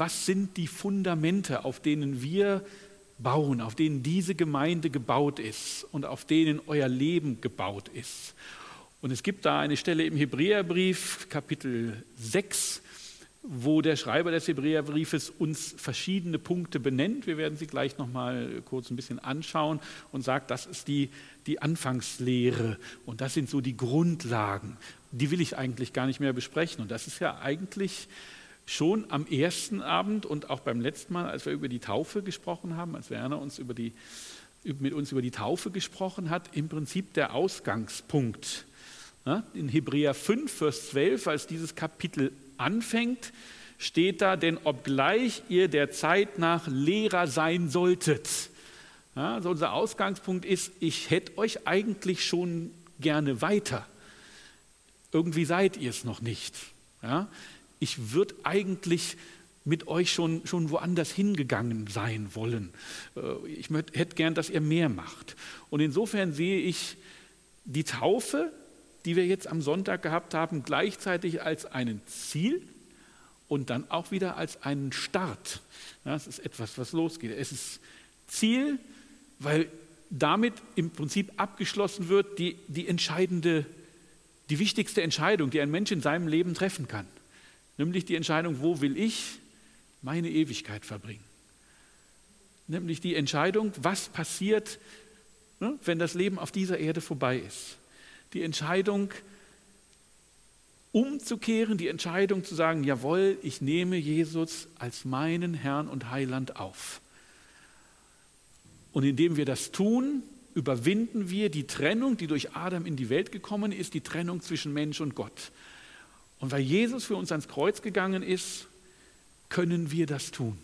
was sind die Fundamente, auf denen wir bauen, auf denen diese Gemeinde gebaut ist und auf denen euer Leben gebaut ist. Und es gibt da eine Stelle im Hebräerbrief, Kapitel 6, wo der Schreiber des Hebräerbriefes uns verschiedene Punkte benennt. Wir werden sie gleich noch mal kurz ein bisschen anschauen und sagt, das ist die, die Anfangslehre und das sind so die Grundlagen. Die will ich eigentlich gar nicht mehr besprechen. Und das ist ja eigentlich schon am ersten Abend und auch beim letzten Mal, als wir über die Taufe gesprochen haben, als Werner uns über die, mit uns über die Taufe gesprochen hat, im Prinzip der Ausgangspunkt. In Hebräer 5, Vers 12, als dieses Kapitel anfängt, steht da, denn obgleich ihr der Zeit nach Lehrer sein solltet. Ja, also unser Ausgangspunkt ist, ich hätte euch eigentlich schon gerne weiter. Irgendwie seid ihr es noch nicht. Ja, ich würde eigentlich mit euch schon, schon woanders hingegangen sein wollen. Äh, ich hätte gern, dass ihr mehr macht. Und insofern sehe ich die Taufe die wir jetzt am Sonntag gehabt haben, gleichzeitig als ein Ziel und dann auch wieder als einen Start. Das ist etwas, was losgeht. Es ist Ziel, weil damit im Prinzip abgeschlossen wird die, die entscheidende, die wichtigste Entscheidung, die ein Mensch in seinem Leben treffen kann. Nämlich die Entscheidung, wo will ich meine Ewigkeit verbringen? Nämlich die Entscheidung, was passiert, ne, wenn das Leben auf dieser Erde vorbei ist die Entscheidung umzukehren, die Entscheidung zu sagen, jawohl, ich nehme Jesus als meinen Herrn und Heiland auf. Und indem wir das tun, überwinden wir die Trennung, die durch Adam in die Welt gekommen ist, die Trennung zwischen Mensch und Gott. Und weil Jesus für uns ans Kreuz gegangen ist, können wir das tun.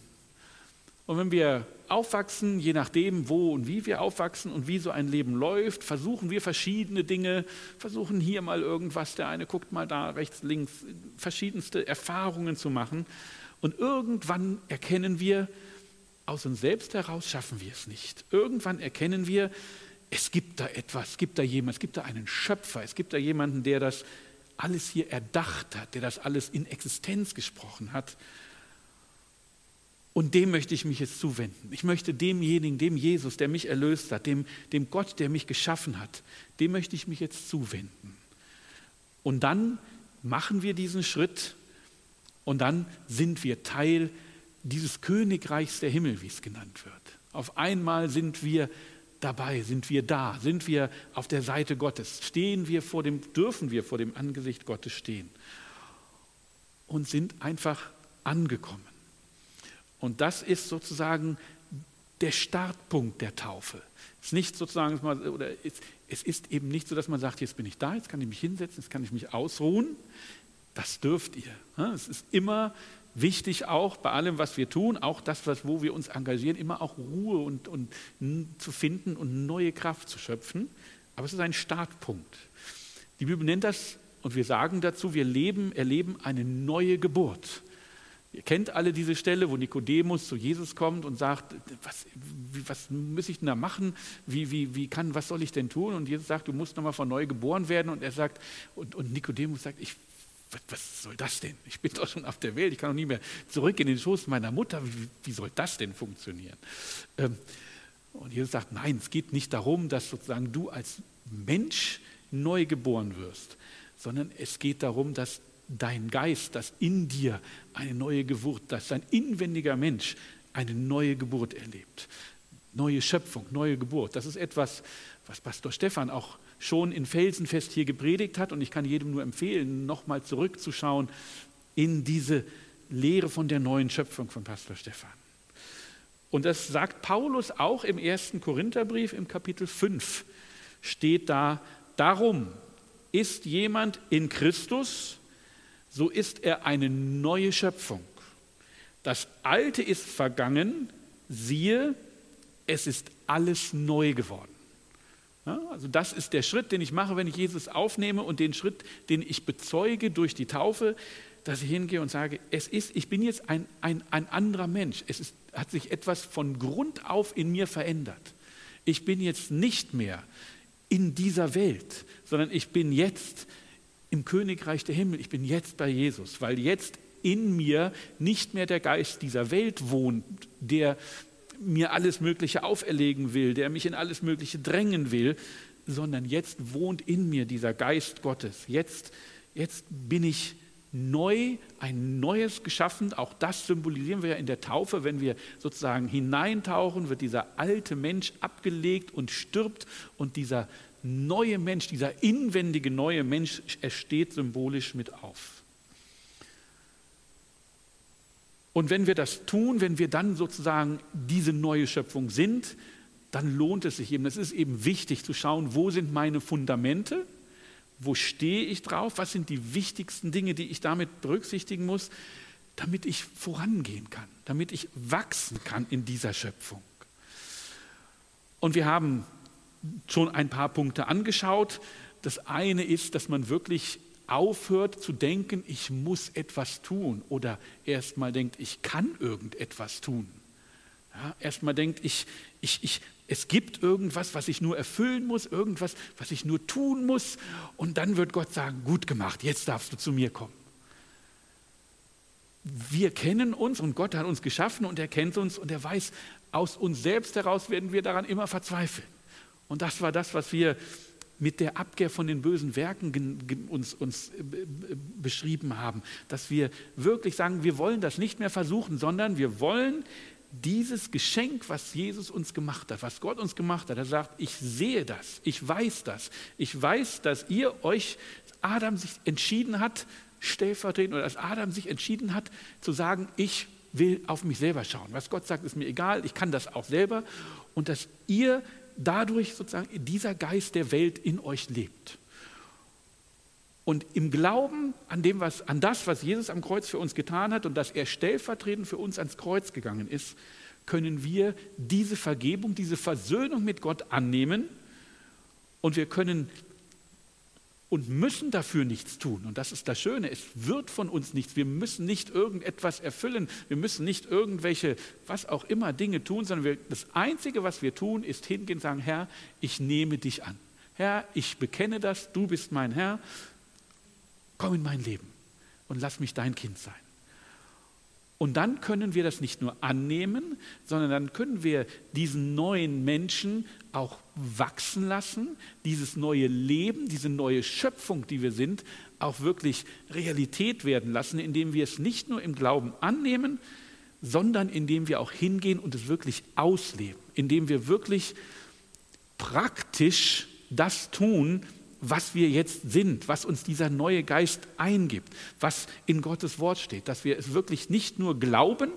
Und wenn wir aufwachsen, je nachdem, wo und wie wir aufwachsen und wie so ein Leben läuft, versuchen wir verschiedene Dinge, versuchen hier mal irgendwas, der eine guckt mal da rechts, links, verschiedenste Erfahrungen zu machen. Und irgendwann erkennen wir, aus uns selbst heraus schaffen wir es nicht. Irgendwann erkennen wir, es gibt da etwas, es gibt da jemanden, es gibt da einen Schöpfer, es gibt da jemanden, der das alles hier erdacht hat, der das alles in Existenz gesprochen hat. Und dem möchte ich mich jetzt zuwenden. Ich möchte demjenigen, dem Jesus, der mich erlöst hat, dem, dem Gott, der mich geschaffen hat, dem möchte ich mich jetzt zuwenden. Und dann machen wir diesen Schritt und dann sind wir Teil dieses Königreichs der Himmel, wie es genannt wird. Auf einmal sind wir dabei, sind wir da, sind wir auf der Seite Gottes, stehen wir vor dem, dürfen wir vor dem Angesicht Gottes stehen und sind einfach angekommen. Und das ist sozusagen der Startpunkt der Taufe. Es ist nicht sozusagen, oder es ist eben nicht so, dass man sagt, jetzt bin ich da, jetzt kann ich mich hinsetzen, jetzt kann ich mich ausruhen. Das dürft ihr. Es ist immer wichtig, auch bei allem, was wir tun, auch das, was, wo wir uns engagieren, immer auch Ruhe und, und zu finden und neue Kraft zu schöpfen. Aber es ist ein Startpunkt. Die Bibel nennt das, und wir sagen dazu, wir leben, erleben eine neue Geburt. Ihr kennt alle diese Stelle, wo Nikodemus zu Jesus kommt und sagt, was, was muss ich denn da machen? Wie, wie, wie kann, was soll ich denn tun? Und Jesus sagt, du musst nochmal von neu geboren werden. Und er sagt, und, und Nikodemus sagt, ich, was, soll das denn? Ich bin doch schon auf der Welt, ich kann doch nie mehr zurück in den Schoß meiner Mutter. Wie, wie soll das denn funktionieren? Ähm, und Jesus sagt, nein, es geht nicht darum, dass sozusagen du als Mensch neu geboren wirst, sondern es geht darum, dass dein Geist, dass in dir eine neue Geburt, dass dein inwendiger Mensch eine neue Geburt erlebt. Neue Schöpfung, neue Geburt. Das ist etwas, was Pastor Stefan auch schon in Felsenfest hier gepredigt hat. Und ich kann jedem nur empfehlen, nochmal zurückzuschauen in diese Lehre von der neuen Schöpfung von Pastor Stefan. Und das sagt Paulus auch im ersten Korintherbrief im Kapitel 5. Steht da, darum ist jemand in Christus, so ist er eine neue Schöpfung. Das Alte ist vergangen, siehe, es ist alles neu geworden. Ja, also das ist der Schritt, den ich mache, wenn ich Jesus aufnehme und den Schritt, den ich bezeuge durch die Taufe, dass ich hingehe und sage, es ist, ich bin jetzt ein, ein, ein anderer Mensch. Es ist, hat sich etwas von Grund auf in mir verändert. Ich bin jetzt nicht mehr in dieser Welt, sondern ich bin jetzt im Königreich der Himmel. Ich bin jetzt bei Jesus, weil jetzt in mir nicht mehr der Geist dieser Welt wohnt, der mir alles Mögliche auferlegen will, der mich in alles Mögliche drängen will, sondern jetzt wohnt in mir dieser Geist Gottes. Jetzt, jetzt bin ich neu, ein neues geschaffen. Auch das symbolisieren wir ja in der Taufe. Wenn wir sozusagen hineintauchen, wird dieser alte Mensch abgelegt und stirbt und dieser neue Mensch, dieser inwendige neue Mensch, er steht symbolisch mit auf. Und wenn wir das tun, wenn wir dann sozusagen diese neue Schöpfung sind, dann lohnt es sich eben. Es ist eben wichtig zu schauen, wo sind meine Fundamente, wo stehe ich drauf, was sind die wichtigsten Dinge, die ich damit berücksichtigen muss, damit ich vorangehen kann, damit ich wachsen kann in dieser Schöpfung. Und wir haben schon ein paar Punkte angeschaut. Das eine ist, dass man wirklich aufhört zu denken, ich muss etwas tun oder erstmal denkt, ich kann irgendetwas tun. Ja, erstmal denkt, ich, ich, ich, es gibt irgendwas, was ich nur erfüllen muss, irgendwas, was ich nur tun muss und dann wird Gott sagen, gut gemacht, jetzt darfst du zu mir kommen. Wir kennen uns und Gott hat uns geschaffen und er kennt uns und er weiß, aus uns selbst heraus werden wir daran immer verzweifeln. Und das war das, was wir mit der Abkehr von den bösen Werken uns, uns äh, beschrieben haben, dass wir wirklich sagen, wir wollen das nicht mehr versuchen, sondern wir wollen dieses Geschenk, was Jesus uns gemacht hat, was Gott uns gemacht hat, er sagt, ich sehe das, ich weiß das, ich weiß, dass ihr euch, Adam sich entschieden hat, stellvertretend, oder dass Adam sich entschieden hat, zu sagen, ich will auf mich selber schauen. Was Gott sagt, ist mir egal, ich kann das auch selber. Und dass ihr dadurch sozusagen dieser Geist der Welt in euch lebt. Und im Glauben an, dem, was, an das, was Jesus am Kreuz für uns getan hat und dass er stellvertretend für uns ans Kreuz gegangen ist, können wir diese Vergebung, diese Versöhnung mit Gott annehmen und wir können und müssen dafür nichts tun. Und das ist das Schöne, es wird von uns nichts. Wir müssen nicht irgendetwas erfüllen, wir müssen nicht irgendwelche, was auch immer, Dinge tun, sondern wir, das Einzige, was wir tun, ist hingehen und sagen, Herr, ich nehme dich an. Herr, ich bekenne das, du bist mein Herr, komm in mein Leben und lass mich dein Kind sein. Und dann können wir das nicht nur annehmen, sondern dann können wir diesen neuen Menschen auch wachsen lassen, dieses neue Leben, diese neue Schöpfung, die wir sind, auch wirklich Realität werden lassen, indem wir es nicht nur im Glauben annehmen, sondern indem wir auch hingehen und es wirklich ausleben, indem wir wirklich praktisch das tun, was wir jetzt sind, was uns dieser neue Geist eingibt, was in Gottes Wort steht, dass wir es wirklich nicht nur glauben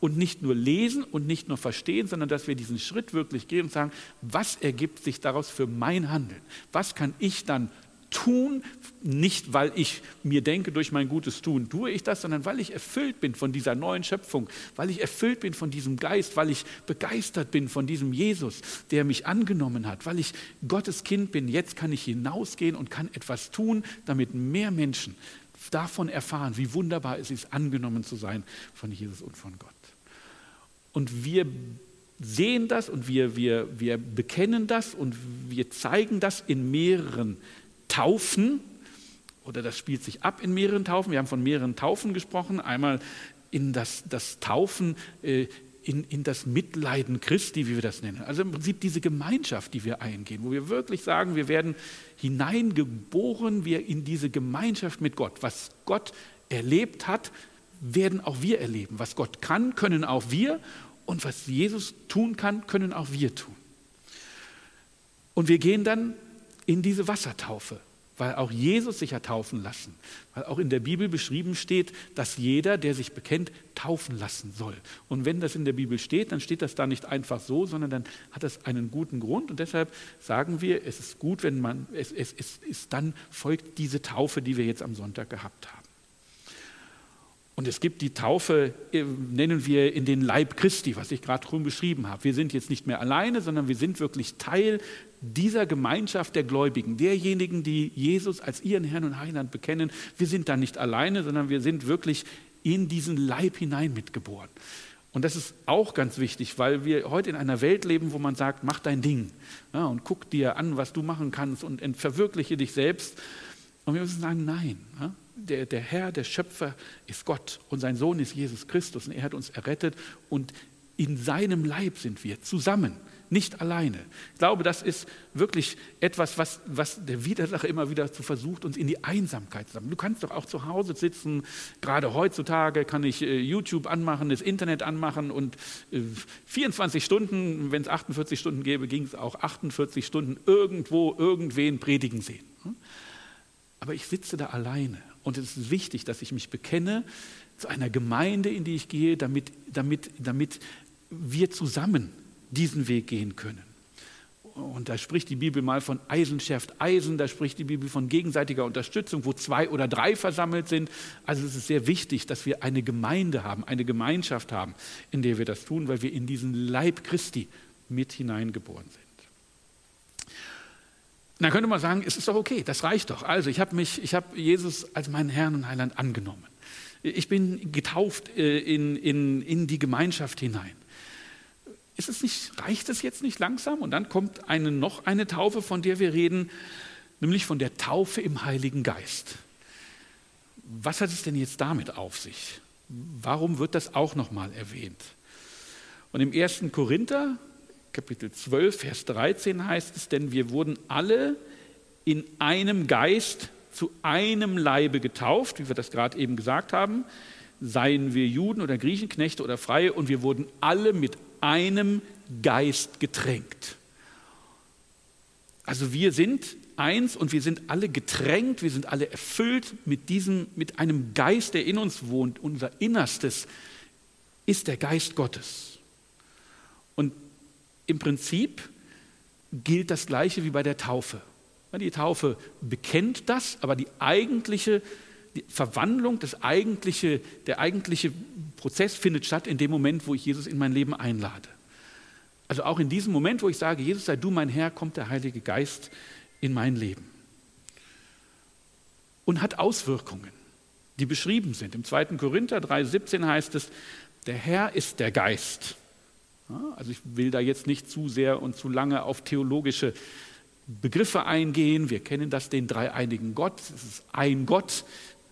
und nicht nur lesen und nicht nur verstehen, sondern dass wir diesen Schritt wirklich gehen und sagen, was ergibt sich daraus für mein Handeln? Was kann ich dann tun, nicht weil ich mir denke, durch mein gutes Tun tue ich das, sondern weil ich erfüllt bin von dieser neuen Schöpfung, weil ich erfüllt bin von diesem Geist, weil ich begeistert bin von diesem Jesus, der mich angenommen hat, weil ich Gottes Kind bin. Jetzt kann ich hinausgehen und kann etwas tun, damit mehr Menschen davon erfahren, wie wunderbar es ist, angenommen zu sein von Jesus und von Gott. Und wir sehen das und wir, wir, wir bekennen das und wir zeigen das in mehreren Taufen, oder das spielt sich ab in mehreren Taufen. Wir haben von mehreren Taufen gesprochen. Einmal in das, das Taufen, äh, in, in das Mitleiden Christi, wie wir das nennen. Also im Prinzip diese Gemeinschaft, die wir eingehen, wo wir wirklich sagen, wir werden hineingeboren, wir in diese Gemeinschaft mit Gott. Was Gott erlebt hat, werden auch wir erleben. Was Gott kann, können auch wir. Und was Jesus tun kann, können auch wir tun. Und wir gehen dann in diese Wassertaufe, weil auch Jesus sich hat taufen lassen, weil auch in der Bibel beschrieben steht, dass jeder, der sich bekennt, taufen lassen soll. Und wenn das in der Bibel steht, dann steht das da nicht einfach so, sondern dann hat das einen guten Grund und deshalb sagen wir, es ist gut, wenn man, es, es, es ist dann folgt diese Taufe, die wir jetzt am Sonntag gehabt haben. Und es gibt die Taufe, äh, nennen wir in den Leib Christi, was ich gerade schon beschrieben habe. Wir sind jetzt nicht mehr alleine, sondern wir sind wirklich Teil dieser Gemeinschaft der Gläubigen, derjenigen, die Jesus als ihren Herrn und Heiland bekennen. Wir sind da nicht alleine, sondern wir sind wirklich in diesen Leib hinein mitgeboren. Und das ist auch ganz wichtig, weil wir heute in einer Welt leben, wo man sagt, mach dein Ding ja, und guck dir an, was du machen kannst und verwirkliche dich selbst. Und wir müssen sagen, nein. Der, der Herr, der Schöpfer ist Gott und sein Sohn ist Jesus Christus und er hat uns errettet und in seinem Leib sind wir zusammen nicht alleine. Ich glaube, das ist wirklich etwas, was, was der Widersacher immer wieder zu versucht, uns in die Einsamkeit zu sammeln. Du kannst doch auch zu Hause sitzen, gerade heutzutage kann ich äh, YouTube anmachen, das Internet anmachen und äh, 24 Stunden, wenn es 48 Stunden gäbe, ging es auch 48 Stunden irgendwo irgendwen predigen sehen. Hm? Aber ich sitze da alleine und es ist wichtig, dass ich mich bekenne zu einer Gemeinde, in die ich gehe, damit, damit, damit wir zusammen diesen Weg gehen können. Und da spricht die Bibel mal von Eisen schärft Eisen, da spricht die Bibel von gegenseitiger Unterstützung, wo zwei oder drei versammelt sind. Also es ist sehr wichtig, dass wir eine Gemeinde haben, eine Gemeinschaft haben, in der wir das tun, weil wir in diesen Leib Christi mit hineingeboren sind. Dann könnte man sagen, es ist doch okay, das reicht doch. Also ich habe mich, ich habe Jesus als meinen Herrn und Heiland angenommen. Ich bin getauft äh, in, in, in die Gemeinschaft hinein. Ist es nicht, reicht es jetzt nicht langsam? Und dann kommt eine, noch eine Taufe, von der wir reden, nämlich von der Taufe im Heiligen Geist. Was hat es denn jetzt damit auf sich? Warum wird das auch nochmal erwähnt? Und im 1. Korinther, Kapitel 12, Vers 13 heißt es, denn wir wurden alle in einem Geist zu einem Leibe getauft, wie wir das gerade eben gesagt haben, seien wir Juden oder Griechen, Knechte oder Freie, und wir wurden alle mit einem Geist getränkt. Also wir sind eins und wir sind alle getränkt, wir sind alle erfüllt mit diesem, mit einem Geist, der in uns wohnt. Unser Innerstes ist der Geist Gottes. Und im Prinzip gilt das Gleiche wie bei der Taufe. Die Taufe bekennt das, aber die eigentliche die Verwandlung, das eigentliche, der eigentliche Prozess findet statt in dem Moment, wo ich Jesus in mein Leben einlade. Also auch in diesem Moment, wo ich sage, Jesus sei du mein Herr, kommt der Heilige Geist in mein Leben. Und hat Auswirkungen, die beschrieben sind. Im 2. Korinther 3,17 heißt es, der Herr ist der Geist. Also ich will da jetzt nicht zu sehr und zu lange auf theologische Begriffe eingehen. Wir kennen das, den dreieinigen Gott. Es ist ein Gott,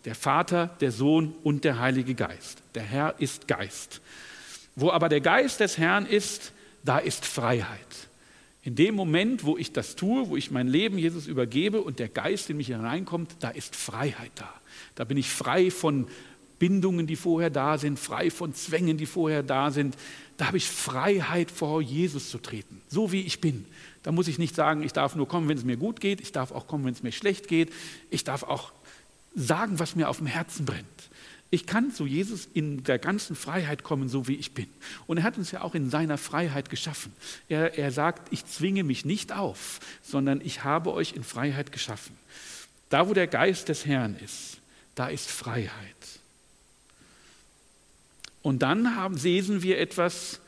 der Vater, der Sohn und der Heilige Geist. Der Herr ist Geist. Wo aber der Geist des Herrn ist, da ist Freiheit. In dem Moment, wo ich das tue, wo ich mein Leben Jesus übergebe und der Geist in mich hineinkommt, da ist Freiheit da. Da bin ich frei von Bindungen, die vorher da sind, frei von Zwängen, die vorher da sind. Da habe ich Freiheit, vor Jesus zu treten, so wie ich bin. Da muss ich nicht sagen, ich darf nur kommen, wenn es mir gut geht, ich darf auch kommen, wenn es mir schlecht geht, ich darf auch sagen, was mir auf dem Herzen brennt. Ich kann zu Jesus in der ganzen Freiheit kommen, so wie ich bin. Und er hat uns ja auch in seiner Freiheit geschaffen. Er, er sagt, ich zwinge mich nicht auf, sondern ich habe euch in Freiheit geschaffen. Da, wo der Geist des Herrn ist, da ist Freiheit. Und dann haben, lesen wir etwas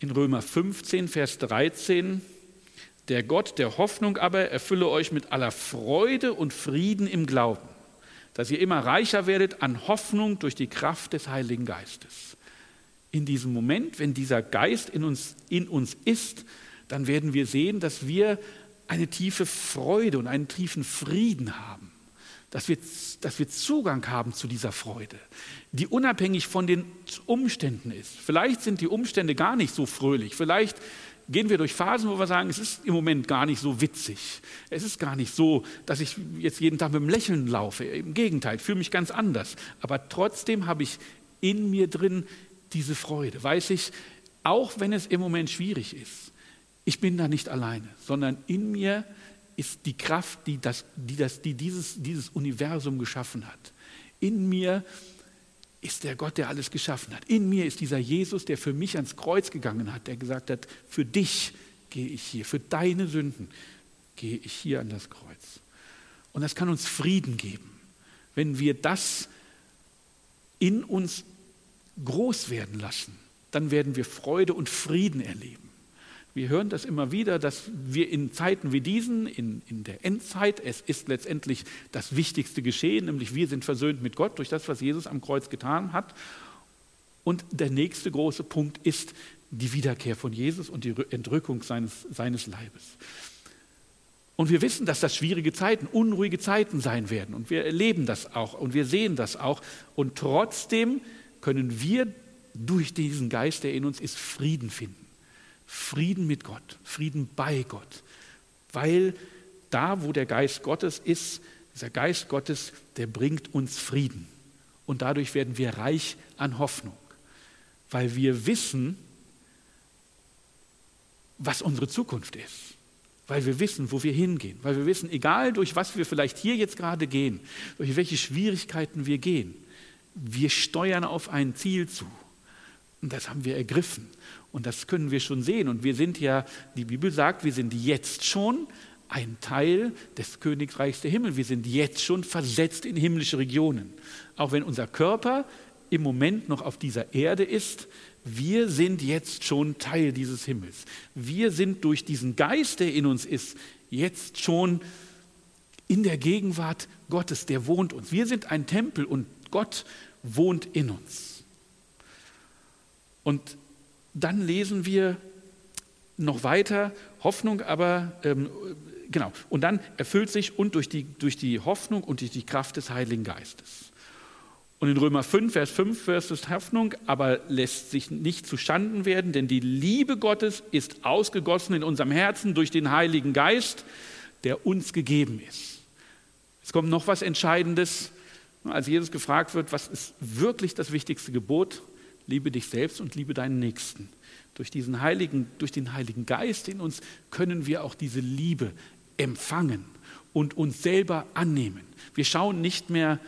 in Römer 15, Vers 13. Der Gott der Hoffnung aber erfülle euch mit aller Freude und Frieden im Glauben dass ihr immer reicher werdet an Hoffnung durch die Kraft des Heiligen Geistes. In diesem Moment, wenn dieser Geist in uns, in uns ist, dann werden wir sehen, dass wir eine tiefe Freude und einen tiefen Frieden haben. Dass wir, dass wir Zugang haben zu dieser Freude, die unabhängig von den Umständen ist. Vielleicht sind die Umstände gar nicht so fröhlich. Vielleicht gehen wir durch Phasen, wo wir sagen, es ist im Moment gar nicht so witzig. Es ist gar nicht so, dass ich jetzt jeden Tag mit dem Lächeln laufe. Im Gegenteil, ich fühle mich ganz anders. Aber trotzdem habe ich in mir drin diese Freude. Weiß ich, auch wenn es im Moment schwierig ist, ich bin da nicht alleine, sondern in mir ist die Kraft, die, das, die, das, die dieses, dieses Universum geschaffen hat. In mir ist der Gott, der alles geschaffen hat. In mir ist dieser Jesus, der für mich ans Kreuz gegangen hat, der gesagt hat, für dich gehe ich hier, für deine Sünden gehe ich hier an das Kreuz. Und das kann uns Frieden geben, wenn wir das in uns groß werden lassen. Dann werden wir Freude und Frieden erleben. Wir hören das immer wieder, dass wir in Zeiten wie diesen, in, in der Endzeit, es ist letztendlich das wichtigste Geschehen, nämlich wir sind versöhnt mit Gott durch das, was Jesus am Kreuz getan hat. Und der nächste große Punkt ist die Wiederkehr von Jesus und die Entrückung seines, seines Leibes. Und wir wissen, dass das schwierige Zeiten, unruhige Zeiten sein werden. Und wir erleben das auch und wir sehen das auch. Und trotzdem können wir durch diesen Geist, der in uns ist, Frieden finden. Frieden mit Gott, Frieden bei Gott. Weil da, wo der Geist Gottes ist, dieser Geist Gottes, der bringt uns Frieden. Und dadurch werden wir reich an Hoffnung. Weil wir wissen, was unsere Zukunft ist. Weil wir wissen, wo wir hingehen. Weil wir wissen, egal durch was wir vielleicht hier jetzt gerade gehen, durch welche Schwierigkeiten wir gehen, wir steuern auf ein Ziel zu. Und das haben wir ergriffen. Und das können wir schon sehen. Und wir sind ja, die Bibel sagt, wir sind jetzt schon ein Teil des Königreichs der Himmel. Wir sind jetzt schon versetzt in himmlische Regionen. Auch wenn unser Körper im Moment noch auf dieser Erde ist, wir sind jetzt schon Teil dieses Himmels. Wir sind durch diesen Geist, der in uns ist, jetzt schon in der Gegenwart Gottes, der wohnt uns. Wir sind ein Tempel und Gott wohnt in uns. Und dann lesen wir noch weiter, Hoffnung aber, ähm, genau, und dann erfüllt sich und durch die, durch die Hoffnung und durch die Kraft des Heiligen Geistes. Und in Römer 5, Vers 5 Vers ist Hoffnung, aber lässt sich nicht zustanden werden, denn die Liebe Gottes ist ausgegossen in unserem Herzen durch den Heiligen Geist, der uns gegeben ist. Es kommt noch was Entscheidendes. Als Jesus gefragt wird, was ist wirklich das wichtigste Gebot? Liebe dich selbst und liebe deinen Nächsten. Durch, diesen Heiligen, durch den Heiligen Geist in uns können wir auch diese Liebe empfangen und uns selber annehmen. Wir schauen nicht mehr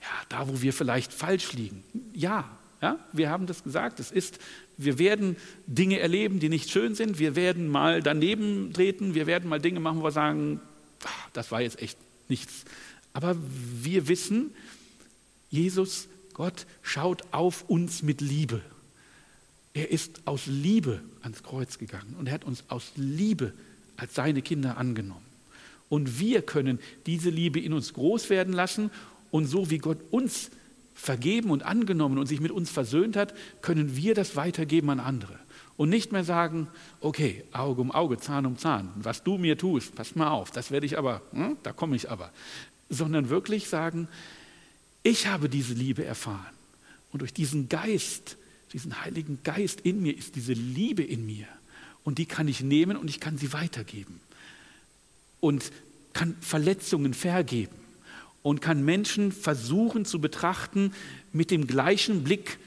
ja, da, wo wir vielleicht falsch liegen. Ja, ja, wir haben das gesagt. Es ist, wir werden Dinge erleben, die nicht schön sind. Wir werden mal daneben treten. Wir werden mal Dinge machen, wo wir sagen, ach, das war jetzt echt nichts. Aber wir wissen, Jesus Gott schaut auf uns mit Liebe. Er ist aus Liebe ans Kreuz gegangen und er hat uns aus Liebe als seine Kinder angenommen. Und wir können diese Liebe in uns groß werden lassen und so wie Gott uns vergeben und angenommen und sich mit uns versöhnt hat, können wir das weitergeben an andere. Und nicht mehr sagen, okay, Auge um Auge, Zahn um Zahn, was du mir tust, pass mal auf, das werde ich aber, hm, da komme ich aber. Sondern wirklich sagen, ich habe diese Liebe erfahren. Und durch diesen Geist, diesen Heiligen Geist in mir ist diese Liebe in mir. Und die kann ich nehmen und ich kann sie weitergeben. Und kann Verletzungen vergeben. Und kann Menschen versuchen zu betrachten mit dem gleichen Blick,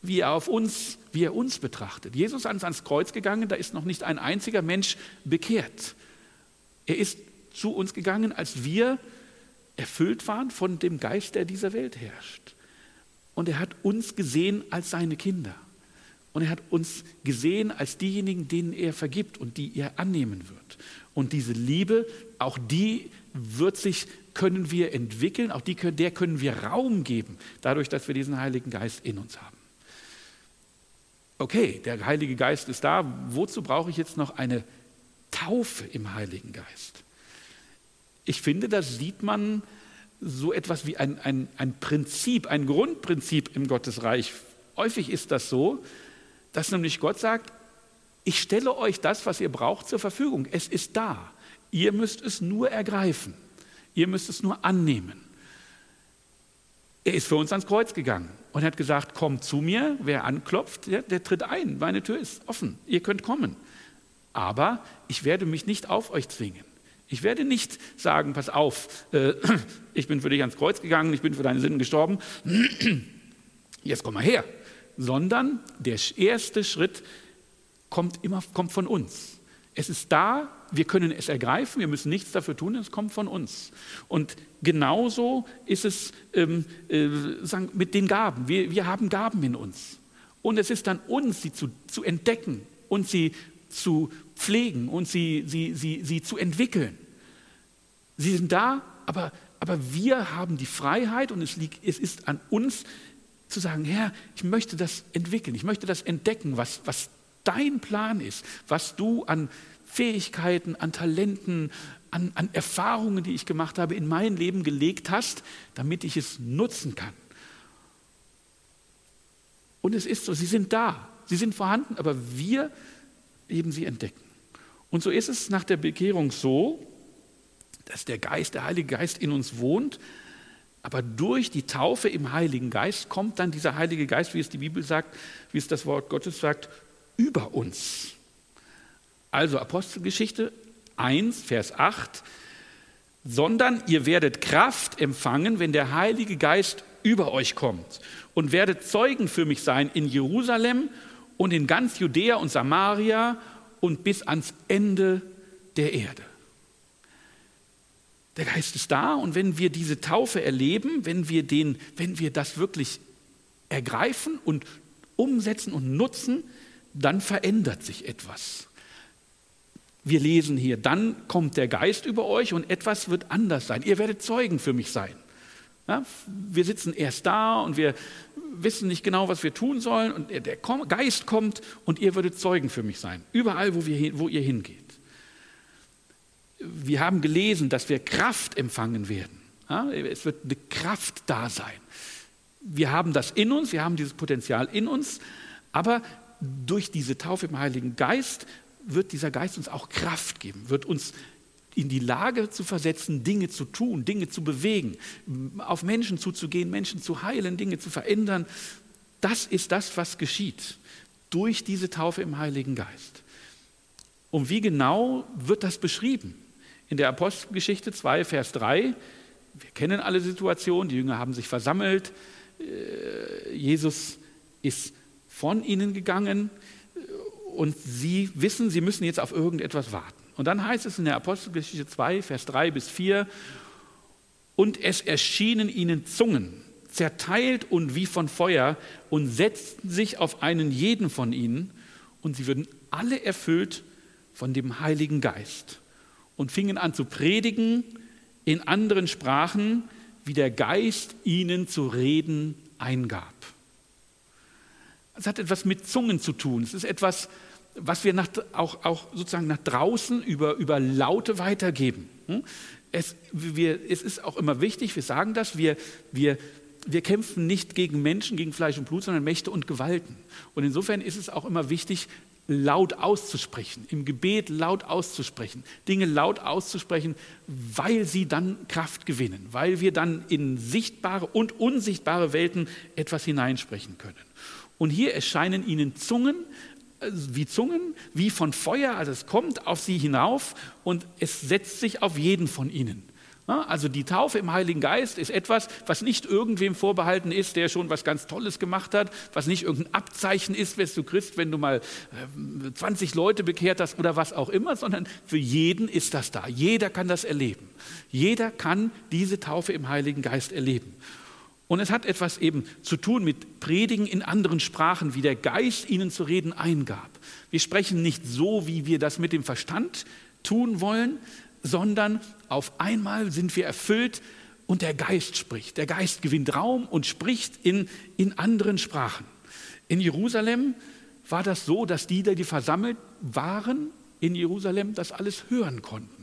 wie er auf uns, wie er uns betrachtet. Jesus ist ans Kreuz gegangen, da ist noch nicht ein einziger Mensch bekehrt. Er ist zu uns gegangen, als wir erfüllt waren von dem Geist, der dieser Welt herrscht. Und er hat uns gesehen als seine Kinder. Und er hat uns gesehen als diejenigen, denen er vergibt und die er annehmen wird. Und diese Liebe, auch die wird sich, können wir entwickeln, auch die, der können wir Raum geben, dadurch, dass wir diesen Heiligen Geist in uns haben. Okay, der Heilige Geist ist da. Wozu brauche ich jetzt noch eine Taufe im Heiligen Geist? Ich finde, da sieht man so etwas wie ein, ein, ein Prinzip, ein Grundprinzip im Gottesreich. Häufig ist das so, dass nämlich Gott sagt, ich stelle euch das, was ihr braucht, zur Verfügung. Es ist da. Ihr müsst es nur ergreifen. Ihr müsst es nur annehmen. Er ist für uns ans Kreuz gegangen und hat gesagt, kommt zu mir, wer anklopft, der, der tritt ein, meine Tür ist offen, ihr könnt kommen. Aber ich werde mich nicht auf euch zwingen. Ich werde nicht sagen, pass auf, äh, ich bin für dich ans Kreuz gegangen, ich bin für deine Sünden gestorben, jetzt komm mal her, sondern der erste Schritt kommt immer kommt von uns. Es ist da, wir können es ergreifen, wir müssen nichts dafür tun, es kommt von uns. Und genauso ist es ähm, äh, sagen, mit den Gaben. Wir, wir haben Gaben in uns. Und es ist dann uns, sie zu, zu entdecken und sie zu pflegen und sie, sie, sie, sie zu entwickeln. Sie sind da, aber, aber wir haben die Freiheit und es, liegt, es ist an uns zu sagen, Herr, ich möchte das entwickeln, ich möchte das entdecken, was, was dein Plan ist, was du an Fähigkeiten, an Talenten, an, an Erfahrungen, die ich gemacht habe, in mein Leben gelegt hast, damit ich es nutzen kann. Und es ist so, sie sind da, sie sind vorhanden, aber wir eben sie entdecken. Und so ist es nach der Bekehrung so, dass der Geist, der Heilige Geist in uns wohnt. Aber durch die Taufe im Heiligen Geist kommt dann dieser Heilige Geist, wie es die Bibel sagt, wie es das Wort Gottes sagt, über uns. Also Apostelgeschichte 1, Vers 8, sondern ihr werdet Kraft empfangen, wenn der Heilige Geist über euch kommt und werdet Zeugen für mich sein in Jerusalem und in ganz Judäa und Samaria und bis ans Ende der Erde. Der Geist ist da und wenn wir diese Taufe erleben, wenn wir, den, wenn wir das wirklich ergreifen und umsetzen und nutzen, dann verändert sich etwas. Wir lesen hier, dann kommt der Geist über euch und etwas wird anders sein. Ihr werdet Zeugen für mich sein. Ja, wir sitzen erst da und wir wissen nicht genau, was wir tun sollen und der Geist kommt und ihr würdet Zeugen für mich sein. Überall, wo, wir, wo ihr hingeht. Wir haben gelesen, dass wir Kraft empfangen werden. Es wird eine Kraft da sein. Wir haben das in uns, wir haben dieses Potenzial in uns, aber durch diese Taufe im Heiligen Geist wird dieser Geist uns auch Kraft geben, wird uns in die Lage zu versetzen, Dinge zu tun, Dinge zu bewegen, auf Menschen zuzugehen, Menschen zu heilen, Dinge zu verändern. Das ist das, was geschieht durch diese Taufe im Heiligen Geist. Und wie genau wird das beschrieben? In der Apostelgeschichte 2, Vers 3, wir kennen alle Situationen, die Jünger haben sich versammelt, äh, Jesus ist von ihnen gegangen und sie wissen, sie müssen jetzt auf irgendetwas warten. Und dann heißt es in der Apostelgeschichte 2, Vers 3 bis 4, und es erschienen ihnen Zungen, zerteilt und wie von Feuer, und setzten sich auf einen jeden von ihnen, und sie würden alle erfüllt von dem Heiligen Geist und fingen an zu predigen in anderen Sprachen, wie der Geist ihnen zu reden eingab. Es hat etwas mit Zungen zu tun. Es ist etwas, was wir nach, auch, auch sozusagen nach draußen über, über Laute weitergeben. Hm? Es, wir, es ist auch immer wichtig, wir sagen das, wir, wir, wir kämpfen nicht gegen Menschen, gegen Fleisch und Blut, sondern Mächte und Gewalten. Und insofern ist es auch immer wichtig, laut auszusprechen, im Gebet laut auszusprechen, Dinge laut auszusprechen, weil sie dann Kraft gewinnen, weil wir dann in sichtbare und unsichtbare Welten etwas hineinsprechen können. Und hier erscheinen ihnen Zungen, wie Zungen, wie von Feuer, also es kommt auf sie hinauf und es setzt sich auf jeden von ihnen. Also die Taufe im Heiligen Geist ist etwas, was nicht irgendwem vorbehalten ist, der schon was ganz Tolles gemacht hat, was nicht irgendein Abzeichen ist, wirst du Christ, wenn du mal 20 äh, Leute bekehrt hast oder was auch immer, sondern für jeden ist das da. Jeder kann das erleben. Jeder kann diese Taufe im Heiligen Geist erleben. Und es hat etwas eben zu tun mit Predigen in anderen Sprachen, wie der Geist ihnen zu reden eingab. Wir sprechen nicht so, wie wir das mit dem Verstand tun wollen, sondern auf einmal sind wir erfüllt und der Geist spricht. Der Geist gewinnt Raum und spricht in, in anderen Sprachen. In Jerusalem war das so, dass die, die versammelt waren in Jerusalem, das alles hören konnten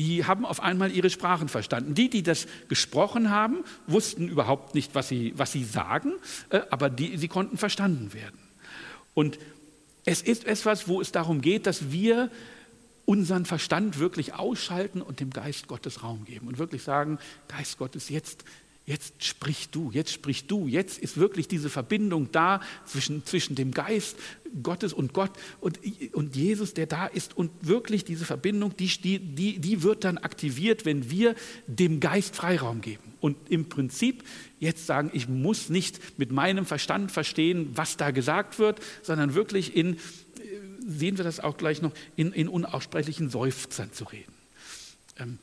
die haben auf einmal ihre Sprachen verstanden. Die, die das gesprochen haben, wussten überhaupt nicht, was sie, was sie sagen, äh, aber die, sie konnten verstanden werden. Und es ist etwas, wo es darum geht, dass wir unseren Verstand wirklich ausschalten und dem Geist Gottes Raum geben und wirklich sagen, Geist Gottes, jetzt Jetzt sprich du, jetzt sprich du, jetzt ist wirklich diese Verbindung da zwischen, zwischen dem Geist Gottes und Gott und, und Jesus, der da ist. Und wirklich diese Verbindung, die, die, die wird dann aktiviert, wenn wir dem Geist Freiraum geben. Und im Prinzip jetzt sagen, ich muss nicht mit meinem Verstand verstehen, was da gesagt wird, sondern wirklich in, sehen wir das auch gleich noch, in, in unaussprechlichen Seufzern zu reden. Ähm,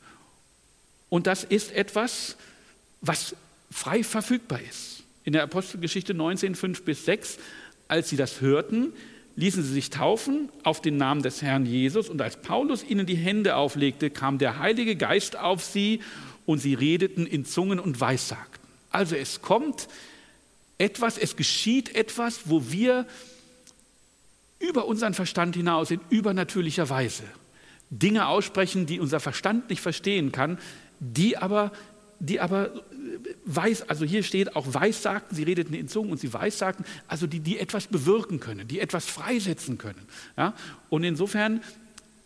und das ist etwas, was frei verfügbar ist. In der Apostelgeschichte 19, 5 bis 6, als sie das hörten, ließen sie sich taufen auf den Namen des Herrn Jesus und als Paulus ihnen die Hände auflegte, kam der Heilige Geist auf sie und sie redeten in Zungen und Weissagten. Also es kommt etwas, es geschieht etwas, wo wir über unseren Verstand hinaus in übernatürlicher Weise Dinge aussprechen, die unser Verstand nicht verstehen kann, die aber die aber weiß, also hier steht auch weissagten, sie redeten in Zungen und sie weissagten, also die, die etwas bewirken können, die etwas freisetzen können. Ja? Und insofern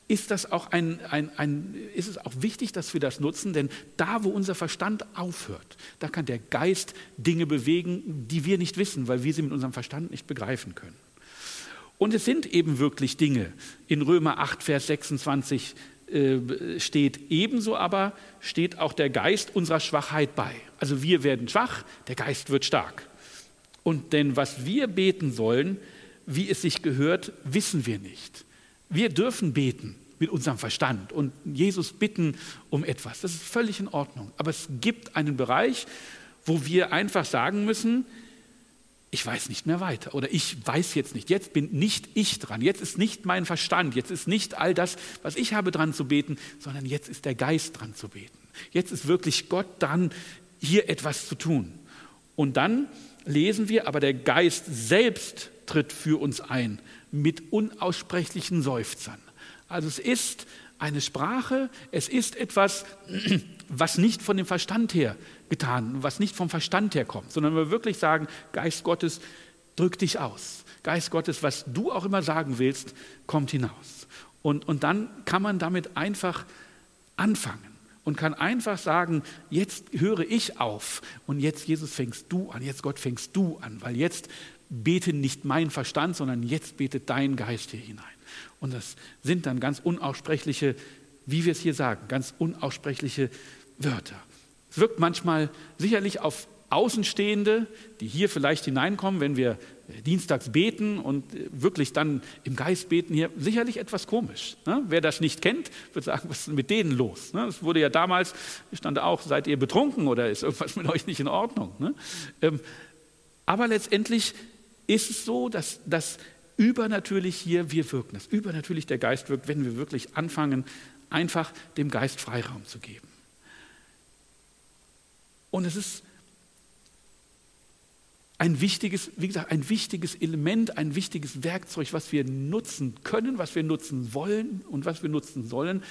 ist, das auch ein, ein, ein, ist es auch wichtig, dass wir das nutzen, denn da, wo unser Verstand aufhört, da kann der Geist Dinge bewegen, die wir nicht wissen, weil wir sie mit unserem Verstand nicht begreifen können. Und es sind eben wirklich Dinge. In Römer 8, Vers 26 äh, steht, ebenso aber steht auch der Geist unserer Schwachheit bei. Also wir werden schwach, der Geist wird stark. Und denn was wir beten sollen, wie es sich gehört, wissen wir nicht. Wir dürfen beten mit unserem Verstand und Jesus bitten um etwas. Das ist völlig in Ordnung. Aber es gibt einen Bereich, wo wir einfach sagen müssen, ich weiß nicht mehr weiter oder ich weiß jetzt nicht. Jetzt bin nicht ich dran. Jetzt ist nicht mein Verstand. Jetzt ist nicht all das, was ich habe dran zu beten, sondern jetzt ist der Geist dran zu beten. Jetzt ist wirklich Gott dran, hier etwas zu tun. Und dann lesen wir, aber der Geist selbst tritt für uns ein mit unaussprechlichen Seufzern. Also es ist eine Sprache, es ist etwas, was nicht von dem Verstand her getan, was nicht vom Verstand her kommt, sondern wir wirklich sagen, Geist Gottes, drück dich aus. Geist Gottes, was du auch immer sagen willst, kommt hinaus. Und, und dann kann man damit einfach anfangen und kann einfach sagen, jetzt höre ich auf und jetzt Jesus fängst du an, jetzt Gott fängst du an, weil jetzt bete nicht mein Verstand, sondern jetzt betet dein Geist hier hinein. Und das sind dann ganz unaussprechliche, wie wir es hier sagen, ganz unaussprechliche Wörter. Es wirkt manchmal sicherlich auf Außenstehende, die hier vielleicht hineinkommen, wenn wir dienstags beten und wirklich dann im Geist beten hier, sicherlich etwas komisch. Ne? Wer das nicht kennt, wird sagen, was ist mit denen los? Ne? Wurde ja damals, stand auch, seid ihr betrunken oder ist irgendwas mit euch nicht in Ordnung? Ne? Ähm, aber letztendlich ist es so, dass das übernatürlich hier wir wirken, dass übernatürlich der Geist wirkt, wenn wir wirklich anfangen, einfach dem Geist Freiraum zu geben. Und es ist ein wichtiges, wie gesagt, ein wichtiges Element, ein wichtiges Werkzeug, was wir nutzen können, was wir nutzen wollen und was wir nutzen sollen,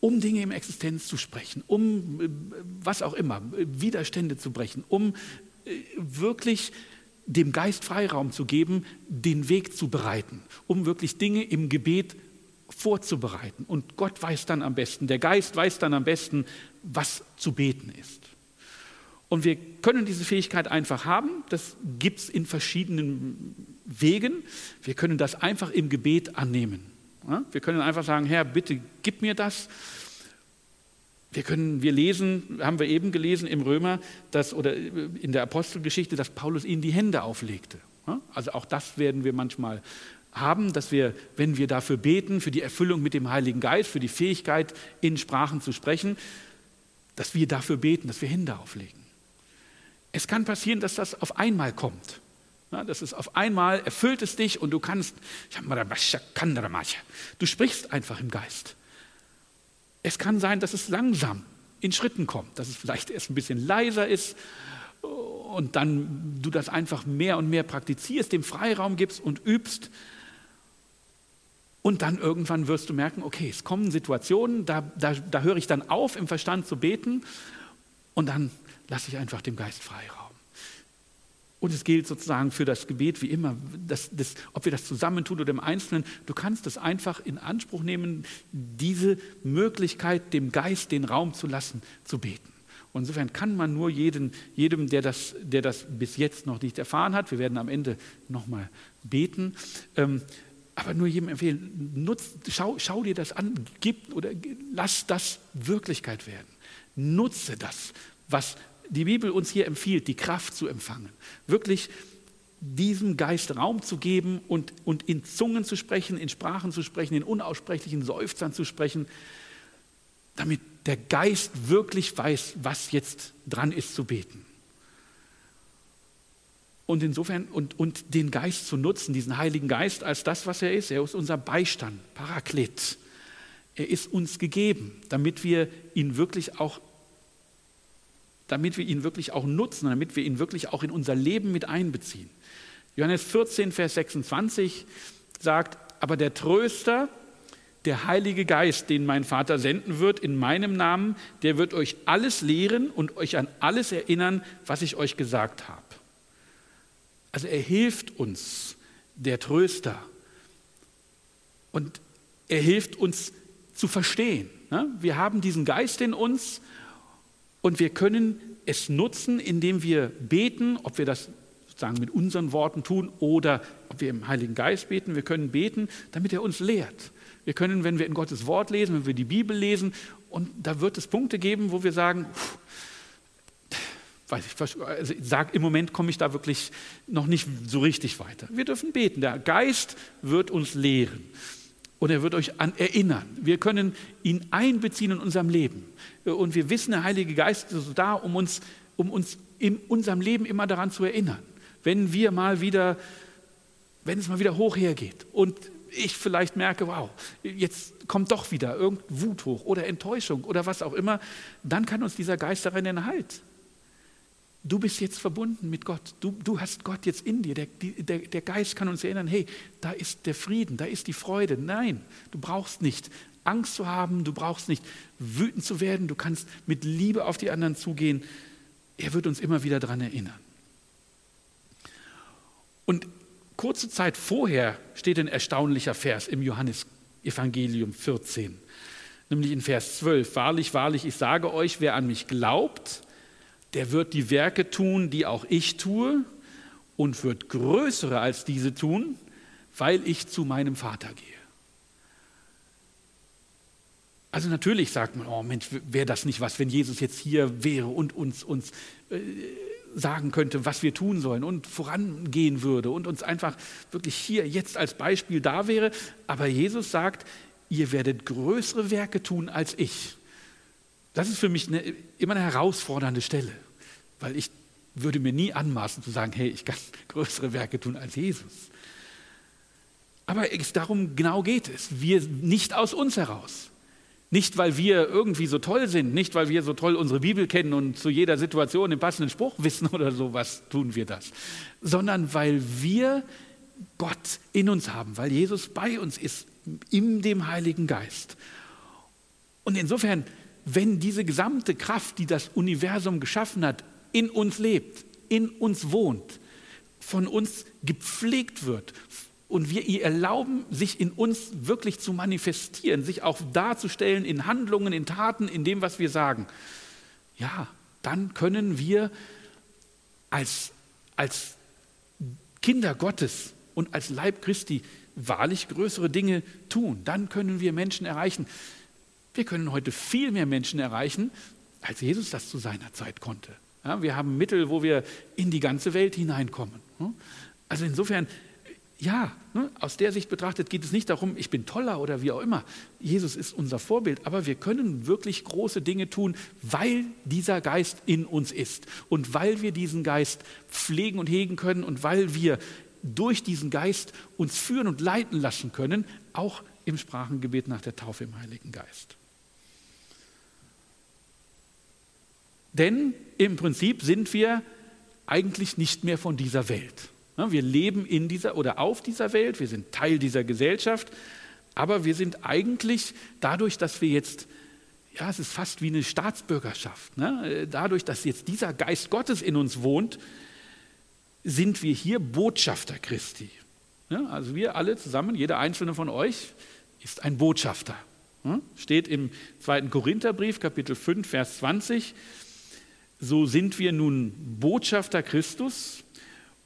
um Dinge im Existenz zu sprechen, um äh, was auch immer, Widerstände zu brechen, um äh, wirklich dem Geist Freiraum zu geben, den Weg zu bereiten, um wirklich Dinge im Gebet vorzubereiten. Und Gott weiß dann am besten, der Geist weiß dann am besten, was zu beten ist. Und wir können diese Fähigkeit einfach haben. Das gibt es in verschiedenen Wegen. Wir können das einfach im Gebet annehmen. Wir können einfach sagen, Herr, bitte gib mir das. Wir können, wir lesen, haben wir eben gelesen im Römer, dass, oder in der Apostelgeschichte, dass Paulus ihnen die Hände auflegte. Also auch das werden wir manchmal haben, dass wir, wenn wir dafür beten, für die Erfüllung mit dem Heiligen Geist, für die Fähigkeit, in Sprachen zu sprechen, dass wir dafür beten, dass wir Hände auflegen. Es kann passieren, dass das auf einmal kommt. dass es auf einmal erfüllt es dich und du kannst, du sprichst einfach im Geist. Es kann sein, dass es langsam in Schritten kommt, dass es vielleicht erst ein bisschen leiser ist und dann du das einfach mehr und mehr praktizierst, dem Freiraum gibst und übst. Und dann irgendwann wirst du merken, okay, es kommen Situationen, da, da, da höre ich dann auf, im Verstand zu beten und dann lasse ich einfach dem Geist Freiraum. Und es gilt sozusagen für das Gebet wie immer, das, das, ob wir das zusammentun oder im Einzelnen, du kannst es einfach in Anspruch nehmen, diese Möglichkeit, dem Geist den Raum zu lassen, zu beten. Und insofern kann man nur jeden, jedem, der das, der das bis jetzt noch nicht erfahren hat, wir werden am Ende nochmal beten, ähm, aber nur jedem empfehlen, nutz, schau, schau dir das an, gib oder lass das Wirklichkeit werden. Nutze das, was die Bibel uns hier empfiehlt, die Kraft zu empfangen. Wirklich diesem Geist Raum zu geben und, und in Zungen zu sprechen, in Sprachen zu sprechen, in unaussprechlichen Seufzern zu sprechen, damit der Geist wirklich weiß, was jetzt dran ist zu beten. Und insofern, und, und den Geist zu nutzen, diesen Heiligen Geist als das, was er ist. Er ist unser Beistand, Paraklet. Er ist uns gegeben, damit wir ihn wirklich auch damit wir ihn wirklich auch nutzen, damit wir ihn wirklich auch in unser Leben mit einbeziehen. Johannes 14, Vers 26 sagt, aber der Tröster, der Heilige Geist, den mein Vater senden wird in meinem Namen, der wird euch alles lehren und euch an alles erinnern, was ich euch gesagt habe. Also er hilft uns, der Tröster. Und er hilft uns zu verstehen. Ne? Wir haben diesen Geist in uns und wir können es nutzen, indem wir beten, ob wir das sozusagen mit unseren Worten tun oder ob wir im Heiligen Geist beten. Wir können beten, damit er uns lehrt. Wir können, wenn wir in Gottes Wort lesen, wenn wir die Bibel lesen, und da wird es Punkte geben, wo wir sagen, weiß ich, also ich sag, im Moment komme ich da wirklich noch nicht so richtig weiter. Wir dürfen beten. Der Geist wird uns lehren und er wird euch an erinnern. Wir können ihn einbeziehen in unserem Leben. Und wir wissen, der Heilige Geist ist da, um uns, um uns in unserem Leben immer daran zu erinnern. Wenn wir mal wieder, wenn es mal wieder hoch hergeht und ich vielleicht merke, wow, jetzt kommt doch wieder irgendeine Wut hoch oder Enttäuschung oder was auch immer, dann kann uns dieser Geist darin den Halt. Du bist jetzt verbunden mit Gott. Du, du hast Gott jetzt in dir. Der, der, der Geist kann uns erinnern, hey, da ist der Frieden, da ist die Freude. Nein, du brauchst nicht Angst zu haben, du brauchst nicht wütend zu werden, du kannst mit Liebe auf die anderen zugehen. Er wird uns immer wieder daran erinnern. Und kurze Zeit vorher steht ein erstaunlicher Vers im Johannesevangelium 14, nämlich in Vers 12. Wahrlich, wahrlich, ich sage euch, wer an mich glaubt, der wird die Werke tun, die auch ich tue und wird größere als diese tun, weil ich zu meinem Vater gehe. Also natürlich sagt man, oh Mensch, wäre das nicht was, wenn Jesus jetzt hier wäre und uns, uns äh, sagen könnte, was wir tun sollen und vorangehen würde und uns einfach wirklich hier jetzt als Beispiel da wäre. Aber Jesus sagt, ihr werdet größere Werke tun als ich. Das ist für mich eine, immer eine herausfordernde Stelle, weil ich würde mir nie anmaßen zu sagen, hey, ich kann größere Werke tun als Jesus. Aber es darum genau geht es. Wir nicht aus uns heraus. Nicht, weil wir irgendwie so toll sind, nicht, weil wir so toll unsere Bibel kennen und zu jeder Situation den passenden Spruch wissen oder sowas tun wir das, sondern weil wir Gott in uns haben, weil Jesus bei uns ist, in dem Heiligen Geist. Und insofern, wenn diese gesamte Kraft, die das Universum geschaffen hat, in uns lebt, in uns wohnt, von uns gepflegt wird, und wir ihr erlauben, sich in uns wirklich zu manifestieren, sich auch darzustellen in Handlungen, in Taten, in dem, was wir sagen, ja, dann können wir als, als Kinder Gottes und als Leib Christi wahrlich größere Dinge tun. Dann können wir Menschen erreichen. Wir können heute viel mehr Menschen erreichen, als Jesus das zu seiner Zeit konnte. Ja, wir haben Mittel, wo wir in die ganze Welt hineinkommen. Also insofern ja, ne, aus der Sicht betrachtet geht es nicht darum, ich bin toller oder wie auch immer. Jesus ist unser Vorbild, aber wir können wirklich große Dinge tun, weil dieser Geist in uns ist und weil wir diesen Geist pflegen und hegen können und weil wir durch diesen Geist uns führen und leiten lassen können, auch im Sprachengebet nach der Taufe im Heiligen Geist. Denn im Prinzip sind wir eigentlich nicht mehr von dieser Welt. Wir leben in dieser oder auf dieser Welt, wir sind Teil dieser Gesellschaft, aber wir sind eigentlich dadurch, dass wir jetzt, ja, es ist fast wie eine Staatsbürgerschaft, ne? dadurch, dass jetzt dieser Geist Gottes in uns wohnt, sind wir hier Botschafter Christi. Ja, also wir alle zusammen, jeder einzelne von euch ist ein Botschafter. Ja, steht im zweiten Korintherbrief, Kapitel 5, Vers 20. So sind wir nun Botschafter Christus,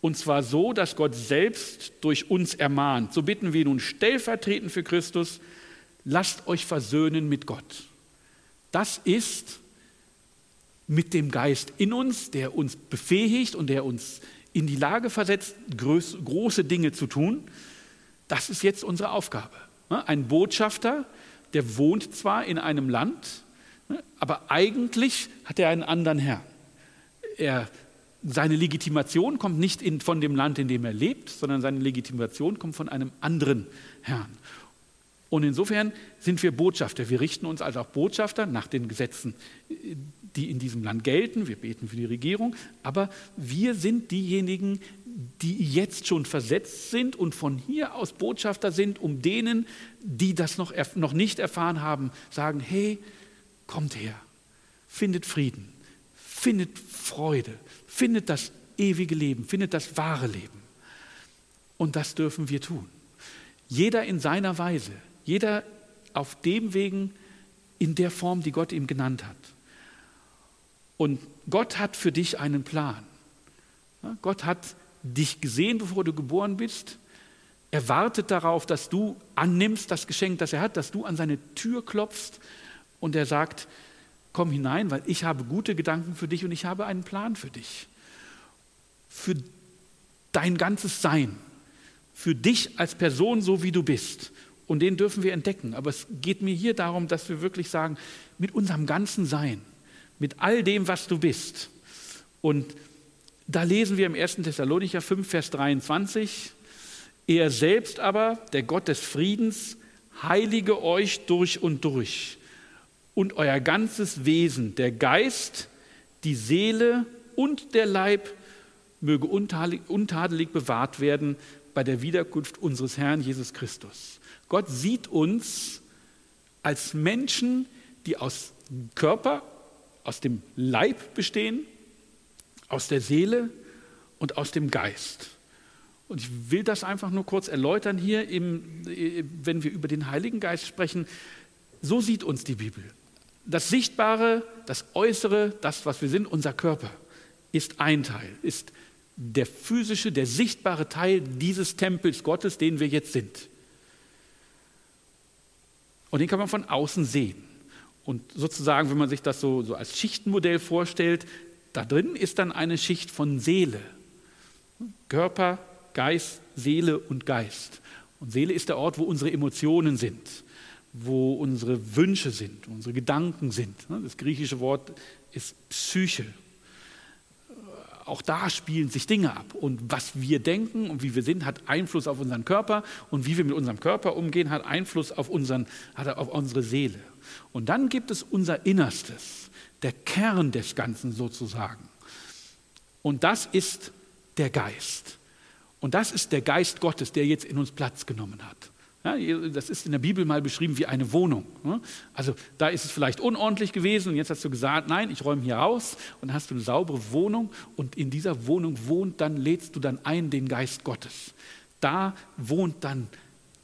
und zwar so, dass Gott selbst durch uns ermahnt. So bitten wir nun stellvertretend für Christus, lasst euch versöhnen mit Gott. Das ist mit dem Geist in uns, der uns befähigt und der uns in die Lage versetzt, große Dinge zu tun. Das ist jetzt unsere Aufgabe. Ein Botschafter, der wohnt zwar in einem Land, aber eigentlich hat er einen anderen Herrn. Er seine Legitimation kommt nicht in, von dem Land, in dem er lebt, sondern seine Legitimation kommt von einem anderen Herrn. Und insofern sind wir Botschafter. Wir richten uns also auch Botschafter nach den Gesetzen, die in diesem Land gelten. Wir beten für die Regierung. Aber wir sind diejenigen, die jetzt schon versetzt sind und von hier aus Botschafter sind, um denen, die das noch, noch nicht erfahren haben, sagen, hey, kommt her, findet Frieden, findet Freude, findet das ewige Leben, findet das wahre Leben. Und das dürfen wir tun. Jeder in seiner Weise, jeder auf dem Wegen in der Form, die Gott ihm genannt hat. Und Gott hat für dich einen Plan. Gott hat dich gesehen, bevor du geboren bist. Er wartet darauf, dass du annimmst das Geschenk, das er hat, dass du an seine Tür klopfst und er sagt, komm hinein, weil ich habe gute Gedanken für dich und ich habe einen Plan für dich. Für dein ganzes Sein. Für dich als Person, so wie du bist. Und den dürfen wir entdecken. Aber es geht mir hier darum, dass wir wirklich sagen, mit unserem ganzen Sein, mit all dem, was du bist. Und da lesen wir im 1. Thessalonicher 5, Vers 23, er selbst aber, der Gott des Friedens, heilige euch durch und durch und euer ganzes Wesen, der Geist, die Seele und der Leib möge untadelig bewahrt werden bei der Wiederkunft unseres Herrn Jesus Christus. Gott sieht uns als Menschen, die aus Körper, aus dem Leib bestehen, aus der Seele und aus dem Geist. Und ich will das einfach nur kurz erläutern hier, im, wenn wir über den Heiligen Geist sprechen. So sieht uns die Bibel. Das Sichtbare, das Äußere, das, was wir sind, unser Körper, ist ein Teil, ist der physische, der sichtbare Teil dieses Tempels Gottes, den wir jetzt sind. Und den kann man von außen sehen. Und sozusagen, wenn man sich das so, so als Schichtenmodell vorstellt, da drin ist dann eine Schicht von Seele. Körper, Geist, Seele und Geist. Und Seele ist der Ort, wo unsere Emotionen sind, wo unsere Wünsche sind, unsere Gedanken sind. Das griechische Wort ist Psyche. Auch da spielen sich Dinge ab. Und was wir denken und wie wir sind, hat Einfluss auf unseren Körper. Und wie wir mit unserem Körper umgehen, hat Einfluss auf, unseren, hat auf unsere Seele. Und dann gibt es unser Innerstes, der Kern des Ganzen sozusagen. Und das ist der Geist. Und das ist der Geist Gottes, der jetzt in uns Platz genommen hat. Das ist in der Bibel mal beschrieben wie eine Wohnung. Also da ist es vielleicht unordentlich gewesen und jetzt hast du gesagt, nein, ich räume hier raus und dann hast du eine saubere Wohnung und in dieser Wohnung wohnt dann, lädst du dann ein den Geist Gottes. Da wohnt dann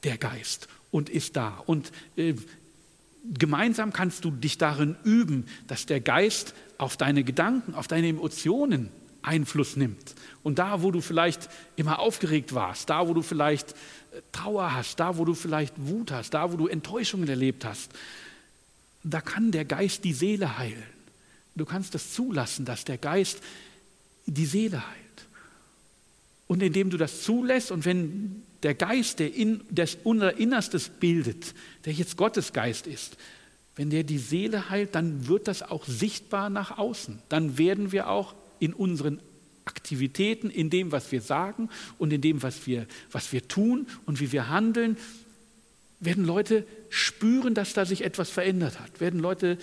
der Geist und ist da. Und äh, gemeinsam kannst du dich darin üben, dass der Geist auf deine Gedanken, auf deine Emotionen Einfluss nimmt. Und da, wo du vielleicht immer aufgeregt warst, da, wo du vielleicht Trauer hast, da, wo du vielleicht Wut hast, da, wo du Enttäuschungen erlebt hast, da kann der Geist die Seele heilen. Du kannst das zulassen, dass der Geist die Seele heilt. Und indem du das zulässt und wenn der Geist, der in, das unser Innerstes bildet, der jetzt Gottes Geist ist, wenn der die Seele heilt, dann wird das auch sichtbar nach außen. Dann werden wir auch in unseren Aktivitäten, in dem, was wir sagen und in dem, was wir, was wir tun und wie wir handeln, werden Leute spüren, dass da sich etwas verändert hat. Werden Leute,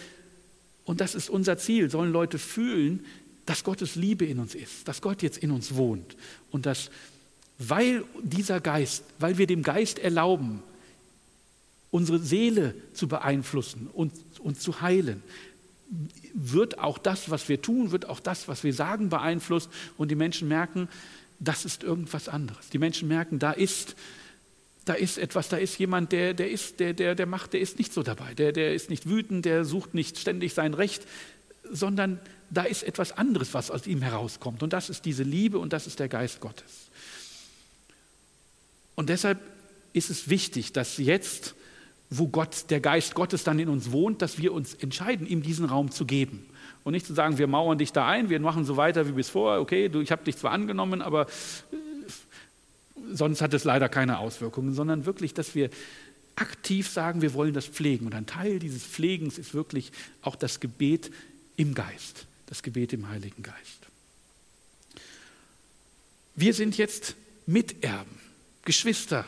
und das ist unser Ziel, sollen Leute fühlen, dass Gottes Liebe in uns ist, dass Gott jetzt in uns wohnt und dass, weil dieser Geist, weil wir dem Geist erlauben, unsere Seele zu beeinflussen und, und zu heilen, wird auch das, was wir tun, wird auch das, was wir sagen, beeinflusst und die Menschen merken, das ist irgendwas anderes. Die Menschen merken, da ist, da ist etwas, da ist jemand, der, der, ist, der, der, der macht, der ist nicht so dabei, der, der ist nicht wütend, der sucht nicht ständig sein Recht, sondern da ist etwas anderes, was aus ihm herauskommt. Und das ist diese Liebe und das ist der Geist Gottes. Und deshalb ist es wichtig, dass jetzt wo Gott, der Geist Gottes dann in uns wohnt, dass wir uns entscheiden, ihm diesen Raum zu geben. Und nicht zu sagen, wir mauern dich da ein, wir machen so weiter wie bis vorher, okay, du, ich habe dich zwar angenommen, aber äh, sonst hat es leider keine Auswirkungen, sondern wirklich, dass wir aktiv sagen, wir wollen das pflegen. Und ein Teil dieses Pflegens ist wirklich auch das Gebet im Geist, das Gebet im Heiligen Geist. Wir sind jetzt Miterben, Geschwister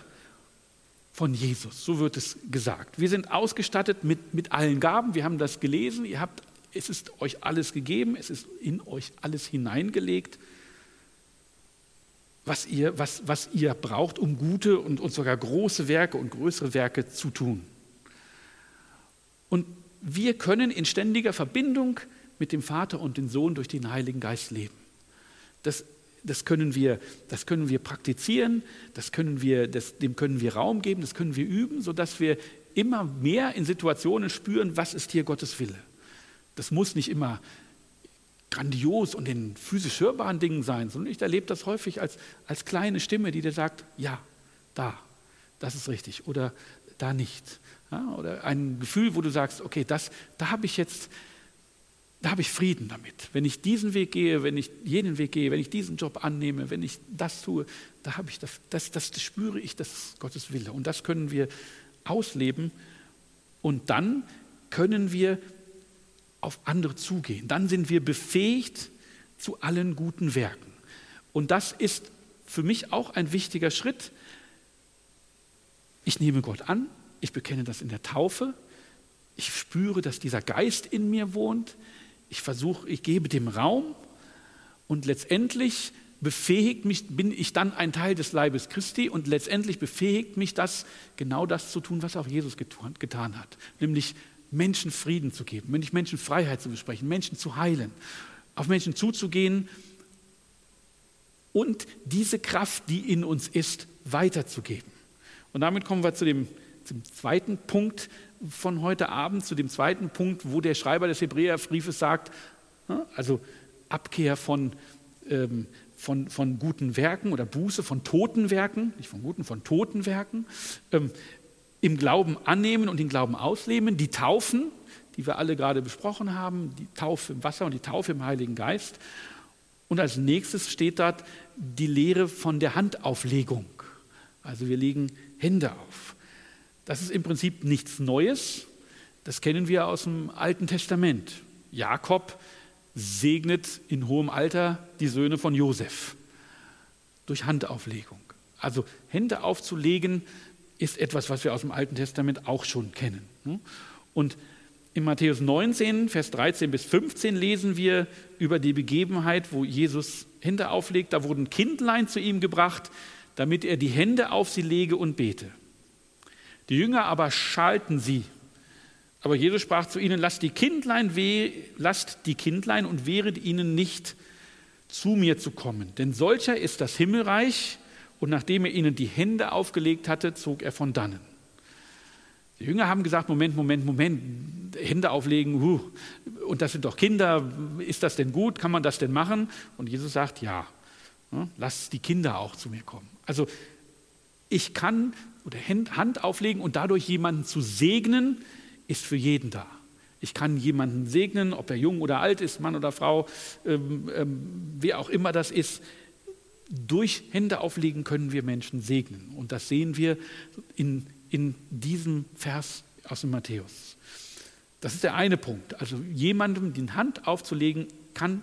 von Jesus, so wird es gesagt. Wir sind ausgestattet mit, mit allen Gaben, wir haben das gelesen, ihr habt, es ist euch alles gegeben, es ist in euch alles hineingelegt, was ihr, was, was ihr braucht, um gute und, und sogar große Werke und größere Werke zu tun. Und wir können in ständiger Verbindung mit dem Vater und dem Sohn durch den Heiligen Geist leben. Das das können wir, das können wir praktizieren, das können wir, das, dem können wir Raum geben, das können wir üben, sodass wir immer mehr in Situationen spüren, was ist hier Gottes Wille. Das muss nicht immer grandios und in physisch hörbaren Dingen sein, sondern ich erlebe das häufig als, als kleine Stimme, die dir sagt, ja, da, das ist richtig oder da nicht. Ja, oder ein Gefühl, wo du sagst, okay, das, da habe ich jetzt, da habe ich Frieden damit. Wenn ich diesen Weg gehe, wenn ich jenen Weg gehe, wenn ich diesen Job annehme, wenn ich das tue, da habe ich das, das, das, das spüre ich, das ist Gottes Wille. Und das können wir ausleben. Und dann können wir auf andere zugehen. Dann sind wir befähigt zu allen guten Werken. Und das ist für mich auch ein wichtiger Schritt. Ich nehme Gott an, ich bekenne das in der Taufe, ich spüre, dass dieser Geist in mir wohnt, ich versuche, ich gebe dem Raum und letztendlich befähigt mich, bin ich dann ein Teil des Leibes Christi und letztendlich befähigt mich das, genau das zu tun, was auch Jesus getan hat, nämlich Menschen Frieden zu geben, Menschen Freiheit zu besprechen, Menschen zu heilen, auf Menschen zuzugehen und diese Kraft, die in uns ist, weiterzugeben. Und damit kommen wir zu dem, zum zweiten Punkt von heute Abend, zu dem zweiten Punkt, wo der Schreiber des Hebräerbriefes sagt, also Abkehr von, ähm, von, von guten Werken oder Buße von toten Werken, nicht von guten, von toten Werken. Ähm, im Glauben annehmen und den Glauben ausleben, die Taufen, die wir alle gerade besprochen haben, die Taufe im Wasser und die Taufe im Heiligen Geist. Und als nächstes steht dort die Lehre von der Handauflegung. Also wir legen Hände auf. Das ist im Prinzip nichts Neues. Das kennen wir aus dem Alten Testament. Jakob segnet in hohem Alter die Söhne von Josef durch Handauflegung. Also Hände aufzulegen ist etwas, was wir aus dem Alten Testament auch schon kennen. Ne? Und in Matthäus 19, Vers 13 bis 15 lesen wir über die Begebenheit, wo Jesus Hände auflegt. Da wurden Kindlein zu ihm gebracht, damit er die Hände auf sie lege und bete. Die Jünger aber schalten sie. Aber Jesus sprach zu ihnen: Lasst die Kindlein weh, lasst die Kindlein und wehret ihnen nicht, zu mir zu kommen. Denn solcher ist das Himmelreich und nachdem er ihnen die Hände aufgelegt hatte, zog er von dannen. Die Jünger haben gesagt, Moment, Moment, Moment, Hände auflegen, huh, und das sind doch Kinder, ist das denn gut, kann man das denn machen? Und Jesus sagt, ja, lass die Kinder auch zu mir kommen. Also ich kann oder Hand auflegen und dadurch jemanden zu segnen, ist für jeden da. Ich kann jemanden segnen, ob er jung oder alt ist, Mann oder Frau, ähm, ähm, wer auch immer das ist durch Hände auflegen können wir Menschen segnen. Und das sehen wir in, in diesem Vers aus dem Matthäus. Das ist der eine Punkt. Also jemandem die Hand aufzulegen kann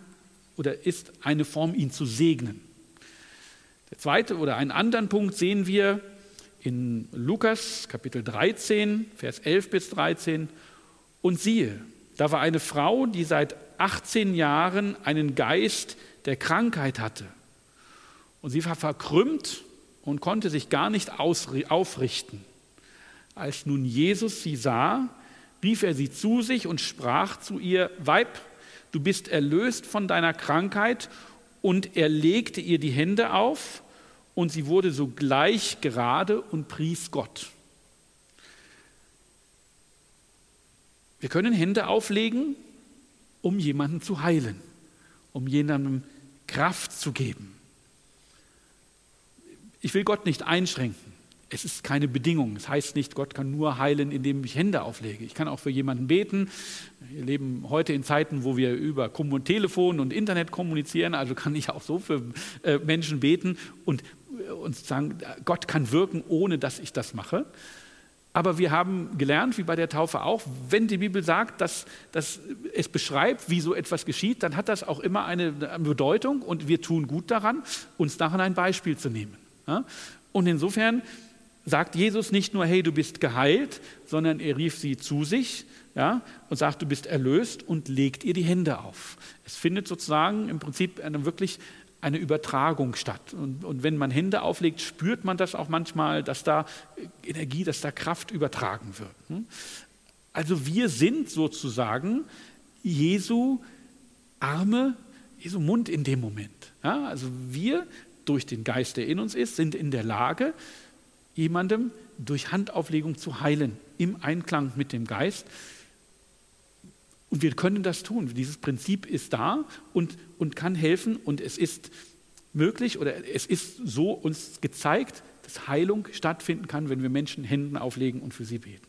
oder ist eine Form, ihn zu segnen. Der zweite oder einen anderen Punkt sehen wir in Lukas Kapitel 13, Vers 11 bis 13. Und siehe, da war eine Frau, die seit 18 Jahren einen Geist der Krankheit hatte. Und sie war verkrümmt und konnte sich gar nicht aufrichten. Als nun Jesus sie sah, rief er sie zu sich und sprach zu ihr, Weib, du bist erlöst von deiner Krankheit. Und er legte ihr die Hände auf und sie wurde sogleich gerade und pries Gott. Wir können Hände auflegen, um jemanden zu heilen, um jemandem Kraft zu geben. Ich will Gott nicht einschränken. Es ist keine Bedingung. Es heißt nicht, Gott kann nur heilen, indem ich Hände auflege. Ich kann auch für jemanden beten. Wir leben heute in Zeiten, wo wir über Telefon und Internet kommunizieren. Also kann ich auch so für äh, Menschen beten und, und sagen, Gott kann wirken, ohne dass ich das mache. Aber wir haben gelernt, wie bei der Taufe auch, wenn die Bibel sagt, dass, dass es beschreibt, wie so etwas geschieht, dann hat das auch immer eine Bedeutung und wir tun gut daran, uns daran ein Beispiel zu nehmen. Und insofern sagt Jesus nicht nur, hey, du bist geheilt, sondern er rief sie zu sich ja, und sagt, du bist erlöst und legt ihr die Hände auf. Es findet sozusagen im Prinzip eine, wirklich eine Übertragung statt. Und, und wenn man Hände auflegt, spürt man das auch manchmal, dass da Energie, dass da Kraft übertragen wird. Hm? Also wir sind sozusagen Jesu Arme, Jesu Mund in dem Moment. Ja, also wir durch den Geist, der in uns ist, sind in der Lage, jemandem durch Handauflegung zu heilen, im Einklang mit dem Geist. Und wir können das tun. Dieses Prinzip ist da und, und kann helfen und es ist möglich oder es ist so uns gezeigt, dass Heilung stattfinden kann, wenn wir Menschen Händen auflegen und für sie beten.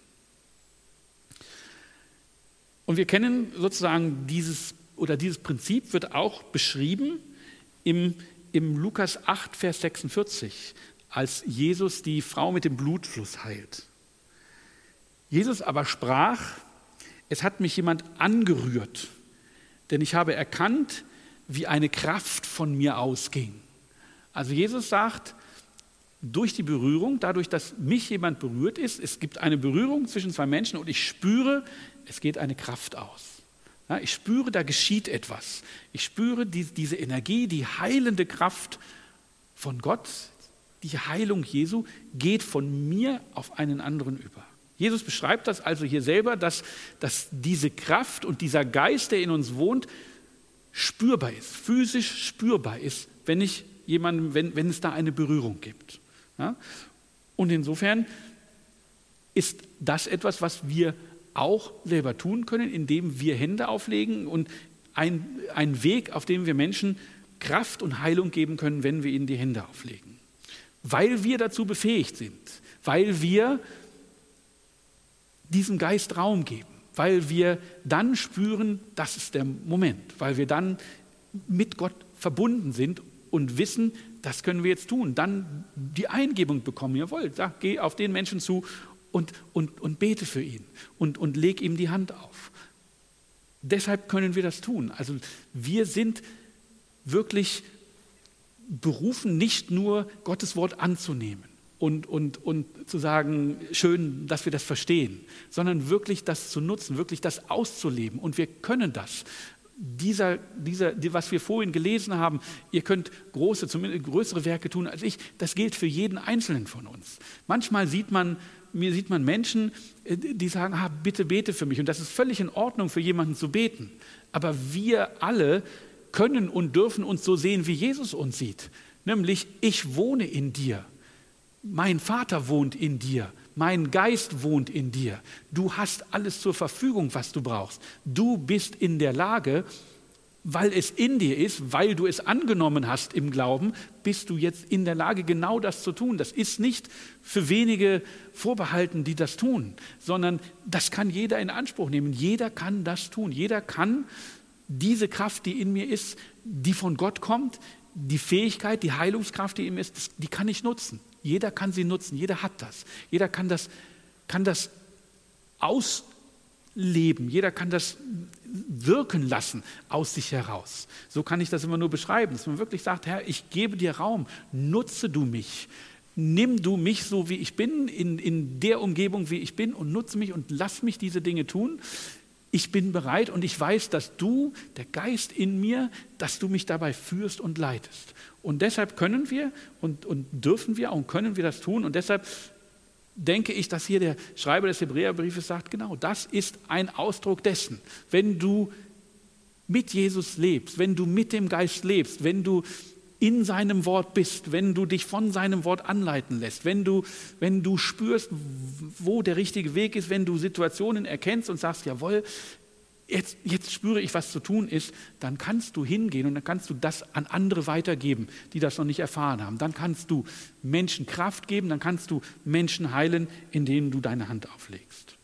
Und wir kennen sozusagen dieses oder dieses Prinzip wird auch beschrieben im, im Lukas 8, Vers 46, als Jesus die Frau mit dem Blutfluss heilt. Jesus aber sprach, es hat mich jemand angerührt, denn ich habe erkannt, wie eine Kraft von mir ausging. Also Jesus sagt, durch die Berührung, dadurch, dass mich jemand berührt ist, es gibt eine Berührung zwischen zwei Menschen und ich spüre, es geht eine Kraft aus. Ja, ich spüre, da geschieht etwas. Ich spüre die, diese Energie, die heilende Kraft von Gott, die Heilung Jesu geht von mir auf einen anderen über. Jesus beschreibt das also hier selber, dass, dass diese Kraft und dieser Geist, der in uns wohnt, spürbar ist, physisch spürbar ist, wenn ich jemandem, wenn, wenn es da eine Berührung gibt. Ja? Und insofern ist das etwas, was wir auch selber tun können, indem wir Hände auflegen und ein, ein Weg, auf dem wir Menschen Kraft und Heilung geben können, wenn wir ihnen die Hände auflegen. Weil wir dazu befähigt sind, weil wir diesem Geist Raum geben, weil wir dann spüren, das ist der Moment, weil wir dann mit Gott verbunden sind und wissen, das können wir jetzt tun. Dann die Eingebung bekommen, jawohl, sag, geh auf den Menschen zu und, und, und bete für ihn und, und leg ihm die Hand auf. Deshalb können wir das tun. Also wir sind wirklich berufen, nicht nur Gottes Wort anzunehmen und, und, und zu sagen, schön, dass wir das verstehen, sondern wirklich das zu nutzen, wirklich das auszuleben. Und wir können das dieser, dieser, was wir vorhin gelesen haben, ihr könnt große, zumindest größere Werke tun als ich, das gilt für jeden Einzelnen von uns. Manchmal sieht man, mir sieht man Menschen, äh, die sagen, ah, bitte bete für mich. Und das ist völlig in Ordnung, für jemanden zu beten. Aber wir alle können und dürfen uns so sehen, wie Jesus uns sieht. Nämlich, ich wohne in dir. Mein Vater wohnt in dir. Mein Geist wohnt in dir. Du hast alles zur Verfügung, was du brauchst. Du bist in der Lage, weil es in dir ist, weil du es angenommen hast im Glauben, bist du jetzt in der Lage, genau das zu tun. Das ist nicht für wenige vorbehalten, die das tun, sondern das kann jeder in Anspruch nehmen. Jeder kann das tun. Jeder kann diese Kraft, die in mir ist, die von Gott kommt, die Fähigkeit, die Heilungskraft, die in mir ist, die kann ich nutzen. Jeder kann sie nutzen, jeder hat das. Jeder kann das, kann das ausleben, jeder kann das wirken lassen aus sich heraus. So kann ich das immer nur beschreiben, dass man wirklich sagt, Herr, ich gebe dir Raum, nutze du mich. Nimm du mich so, wie ich bin, in, in der Umgebung, wie ich bin, und nutze mich und lass mich diese Dinge tun. Ich bin bereit und ich weiß, dass du, der Geist in mir, dass du mich dabei führst und leitest. Und deshalb können wir und, und dürfen wir und können wir das tun. Und deshalb denke ich, dass hier der Schreiber des Hebräerbriefes sagt, genau, das ist ein Ausdruck dessen. Wenn du mit Jesus lebst, wenn du mit dem Geist lebst, wenn du in seinem Wort bist, wenn du dich von seinem Wort anleiten lässt, wenn du, wenn du spürst, wo der richtige Weg ist, wenn du Situationen erkennst und sagst, jawohl, jetzt, jetzt spüre ich, was zu tun ist, dann kannst du hingehen und dann kannst du das an andere weitergeben, die das noch nicht erfahren haben. Dann kannst du Menschen Kraft geben, dann kannst du Menschen heilen, indem du deine Hand auflegst.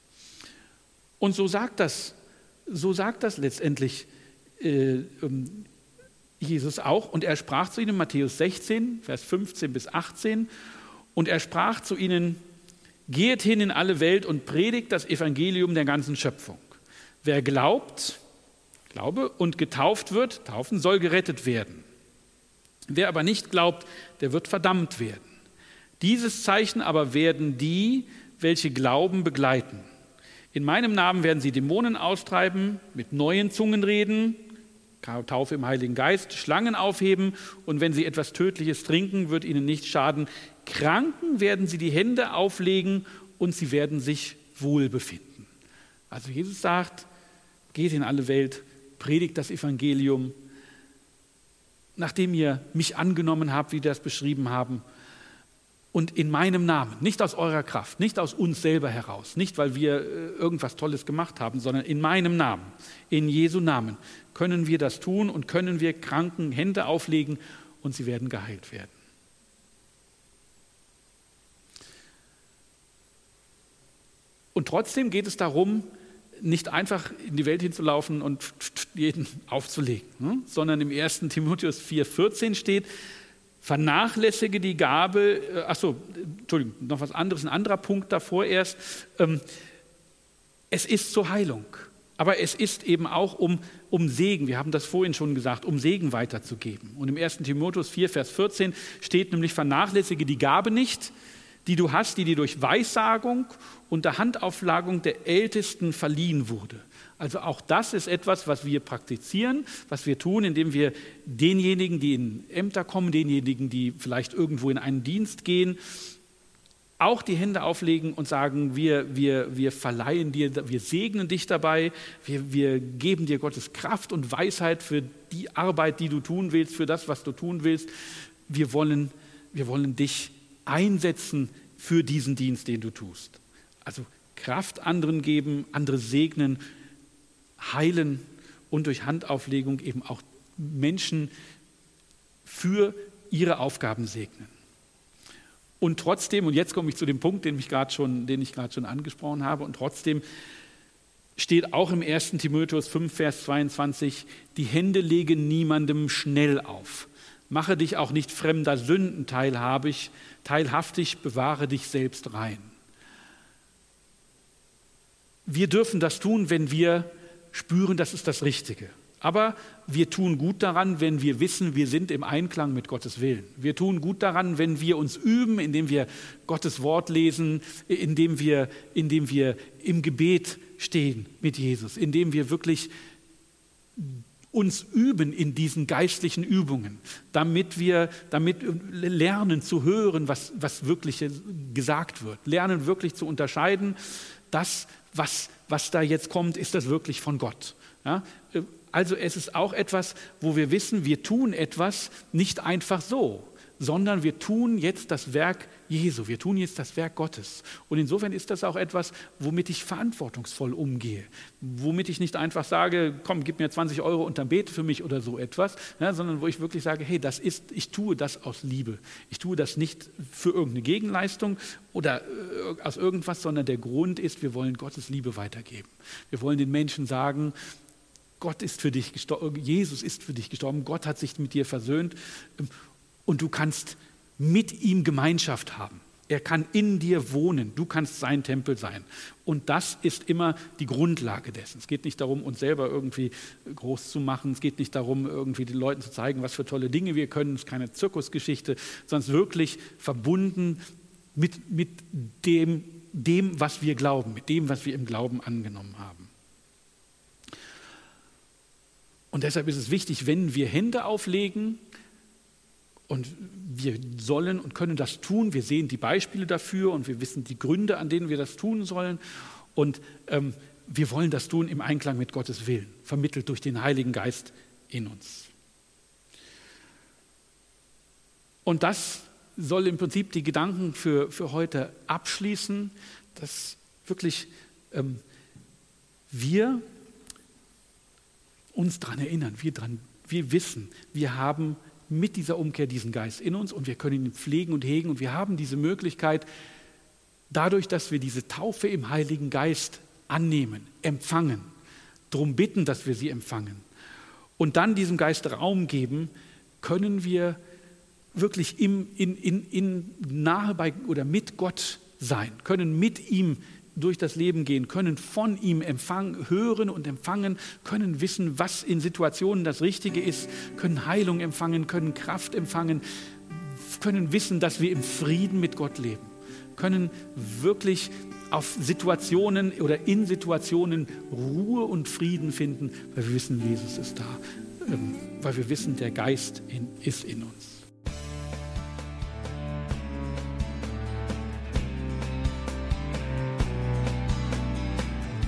Und so sagt das, so sagt das letztendlich äh, ähm, Jesus auch. Und er sprach zu ihnen, Matthäus 16, Vers 15 bis 18, und er sprach zu ihnen, geht hin in alle Welt und predigt das Evangelium der ganzen Schöpfung. Wer glaubt, Glaube und getauft wird, taufen, soll gerettet werden. Wer aber nicht glaubt, der wird verdammt werden. Dieses Zeichen aber werden die, welche glauben, begleiten. In meinem Namen werden sie Dämonen austreiben, mit neuen Zungen reden, Taufe im Heiligen Geist, Schlangen aufheben und wenn sie etwas Tödliches trinken, wird ihnen nicht schaden. Kranken werden sie die Hände auflegen und sie werden sich wohl befinden. Also Jesus sagt, geht in alle Welt, predigt das Evangelium. Nachdem ihr mich angenommen habt, wie wir das beschrieben haben, und in meinem Namen, nicht aus eurer Kraft, nicht aus uns selber heraus, nicht weil wir äh, irgendwas Tolles gemacht haben, sondern in meinem Namen, in Jesu Namen, können wir das tun und können wir Kranken Hände auflegen und sie werden geheilt werden. Und trotzdem geht es darum, nicht einfach in die Welt hinzulaufen und jeden aufzulegen, ne? sondern im 1. Timotheus 4,14 steht, vernachlässige die Gabe, äh, achso, Entschuldigung, noch was anderes, ein anderer Punkt davor erst, ähm, es ist zur Heilung, aber es ist eben auch um, um Segen, wir haben das vorhin schon gesagt, um Segen weiterzugeben. Und im 1. Timotheus 4, Vers 14 steht nämlich, vernachlässige die Gabe nicht, die du hast, die dir durch Weissagung unter Handauflagung der Ältesten verliehen wurde. Also auch das ist etwas, was wir praktizieren, was wir tun, indem wir denjenigen, die in Ämter kommen, denjenigen, die vielleicht irgendwo in einen Dienst gehen, auch die Hände auflegen und sagen, wir, wir, wir verleihen dir, wir segnen dich dabei, wir, wir geben dir Gottes Kraft und Weisheit für die Arbeit, die du tun willst, für das, was du tun willst. Wir wollen, wir wollen dich einsetzen für diesen Dienst, den du tust. Also Kraft anderen geben, andere segnen, heilen und durch Handauflegung eben auch Menschen für ihre Aufgaben segnen. Und trotzdem, und jetzt komme ich zu dem Punkt, den, ich gerade schon, den ich gerade schon angesprochen habe, und trotzdem steht auch im 1. Timotheus 5, Vers 22, die Hände legen niemandem schnell auf. Mache dich auch nicht fremder Sünden teilhabig, teilhaftig, bewahre dich selbst rein. Wir dürfen das tun, wenn wir spüren, das ist das Richtige. Aber wir tun gut daran, wenn wir wissen, wir sind im Einklang mit Gottes Willen. Wir tun gut daran, wenn wir uns üben, indem wir Gottes Wort lesen, indem wir, indem wir im Gebet stehen mit Jesus, indem wir wirklich uns üben in diesen geistlichen Übungen, damit wir damit lernen zu hören, was, was wirklich gesagt wird, lernen wirklich zu unterscheiden, das was, was da jetzt kommt, ist das wirklich von Gott? Ja? Also es ist auch etwas, wo wir wissen, wir tun etwas nicht einfach so, sondern wir tun jetzt das Werk Jesu, wir tun jetzt das Werk Gottes. Und insofern ist das auch etwas, womit ich verantwortungsvoll umgehe, womit ich nicht einfach sage, komm, gib mir 20 Euro und dann bete für mich oder so etwas, ja, sondern wo ich wirklich sage, hey, das ist, ich tue das aus Liebe. Ich tue das nicht für irgendeine Gegenleistung oder äh, aus irgendwas, sondern der Grund ist, wir wollen Gottes Liebe weitergeben. Wir wollen den Menschen sagen, Gott ist für dich gestorben, Jesus ist für dich gestorben, Gott hat sich mit dir versöhnt und du kannst mit ihm Gemeinschaft haben. Er kann in dir wohnen, du kannst sein Tempel sein. Und das ist immer die Grundlage dessen. Es geht nicht darum, uns selber irgendwie groß zu machen, es geht nicht darum, irgendwie den Leuten zu zeigen, was für tolle Dinge wir können, es ist keine Zirkusgeschichte, sondern wirklich verbunden mit, mit dem, dem, was wir glauben, mit dem, was wir im Glauben angenommen haben. Und deshalb ist es wichtig, wenn wir Hände auflegen, und wir sollen und können das tun. Wir sehen die Beispiele dafür und wir wissen die Gründe, an denen wir das tun sollen. Und ähm, wir wollen das tun im Einklang mit Gottes Willen, vermittelt durch den Heiligen Geist in uns. Und das soll im Prinzip die Gedanken für, für heute abschließen, dass wirklich ähm, wir uns daran erinnern, wir, dran, wir wissen, wir haben mit dieser Umkehr diesen Geist in uns und wir können ihn pflegen und hegen und wir haben diese Möglichkeit, dadurch, dass wir diese Taufe im Heiligen Geist annehmen, empfangen, darum bitten, dass wir sie empfangen und dann diesem Geist Raum geben, können wir wirklich im, in, in, in nahe bei oder mit Gott sein, können mit ihm durch das Leben gehen, können von ihm empfangen, hören und empfangen, können wissen, was in Situationen das Richtige ist, können Heilung empfangen, können Kraft empfangen, können wissen, dass wir im Frieden mit Gott leben, können wirklich auf Situationen oder in Situationen Ruhe und Frieden finden, weil wir wissen, Jesus ist da, ähm, weil wir wissen, der Geist ist in uns.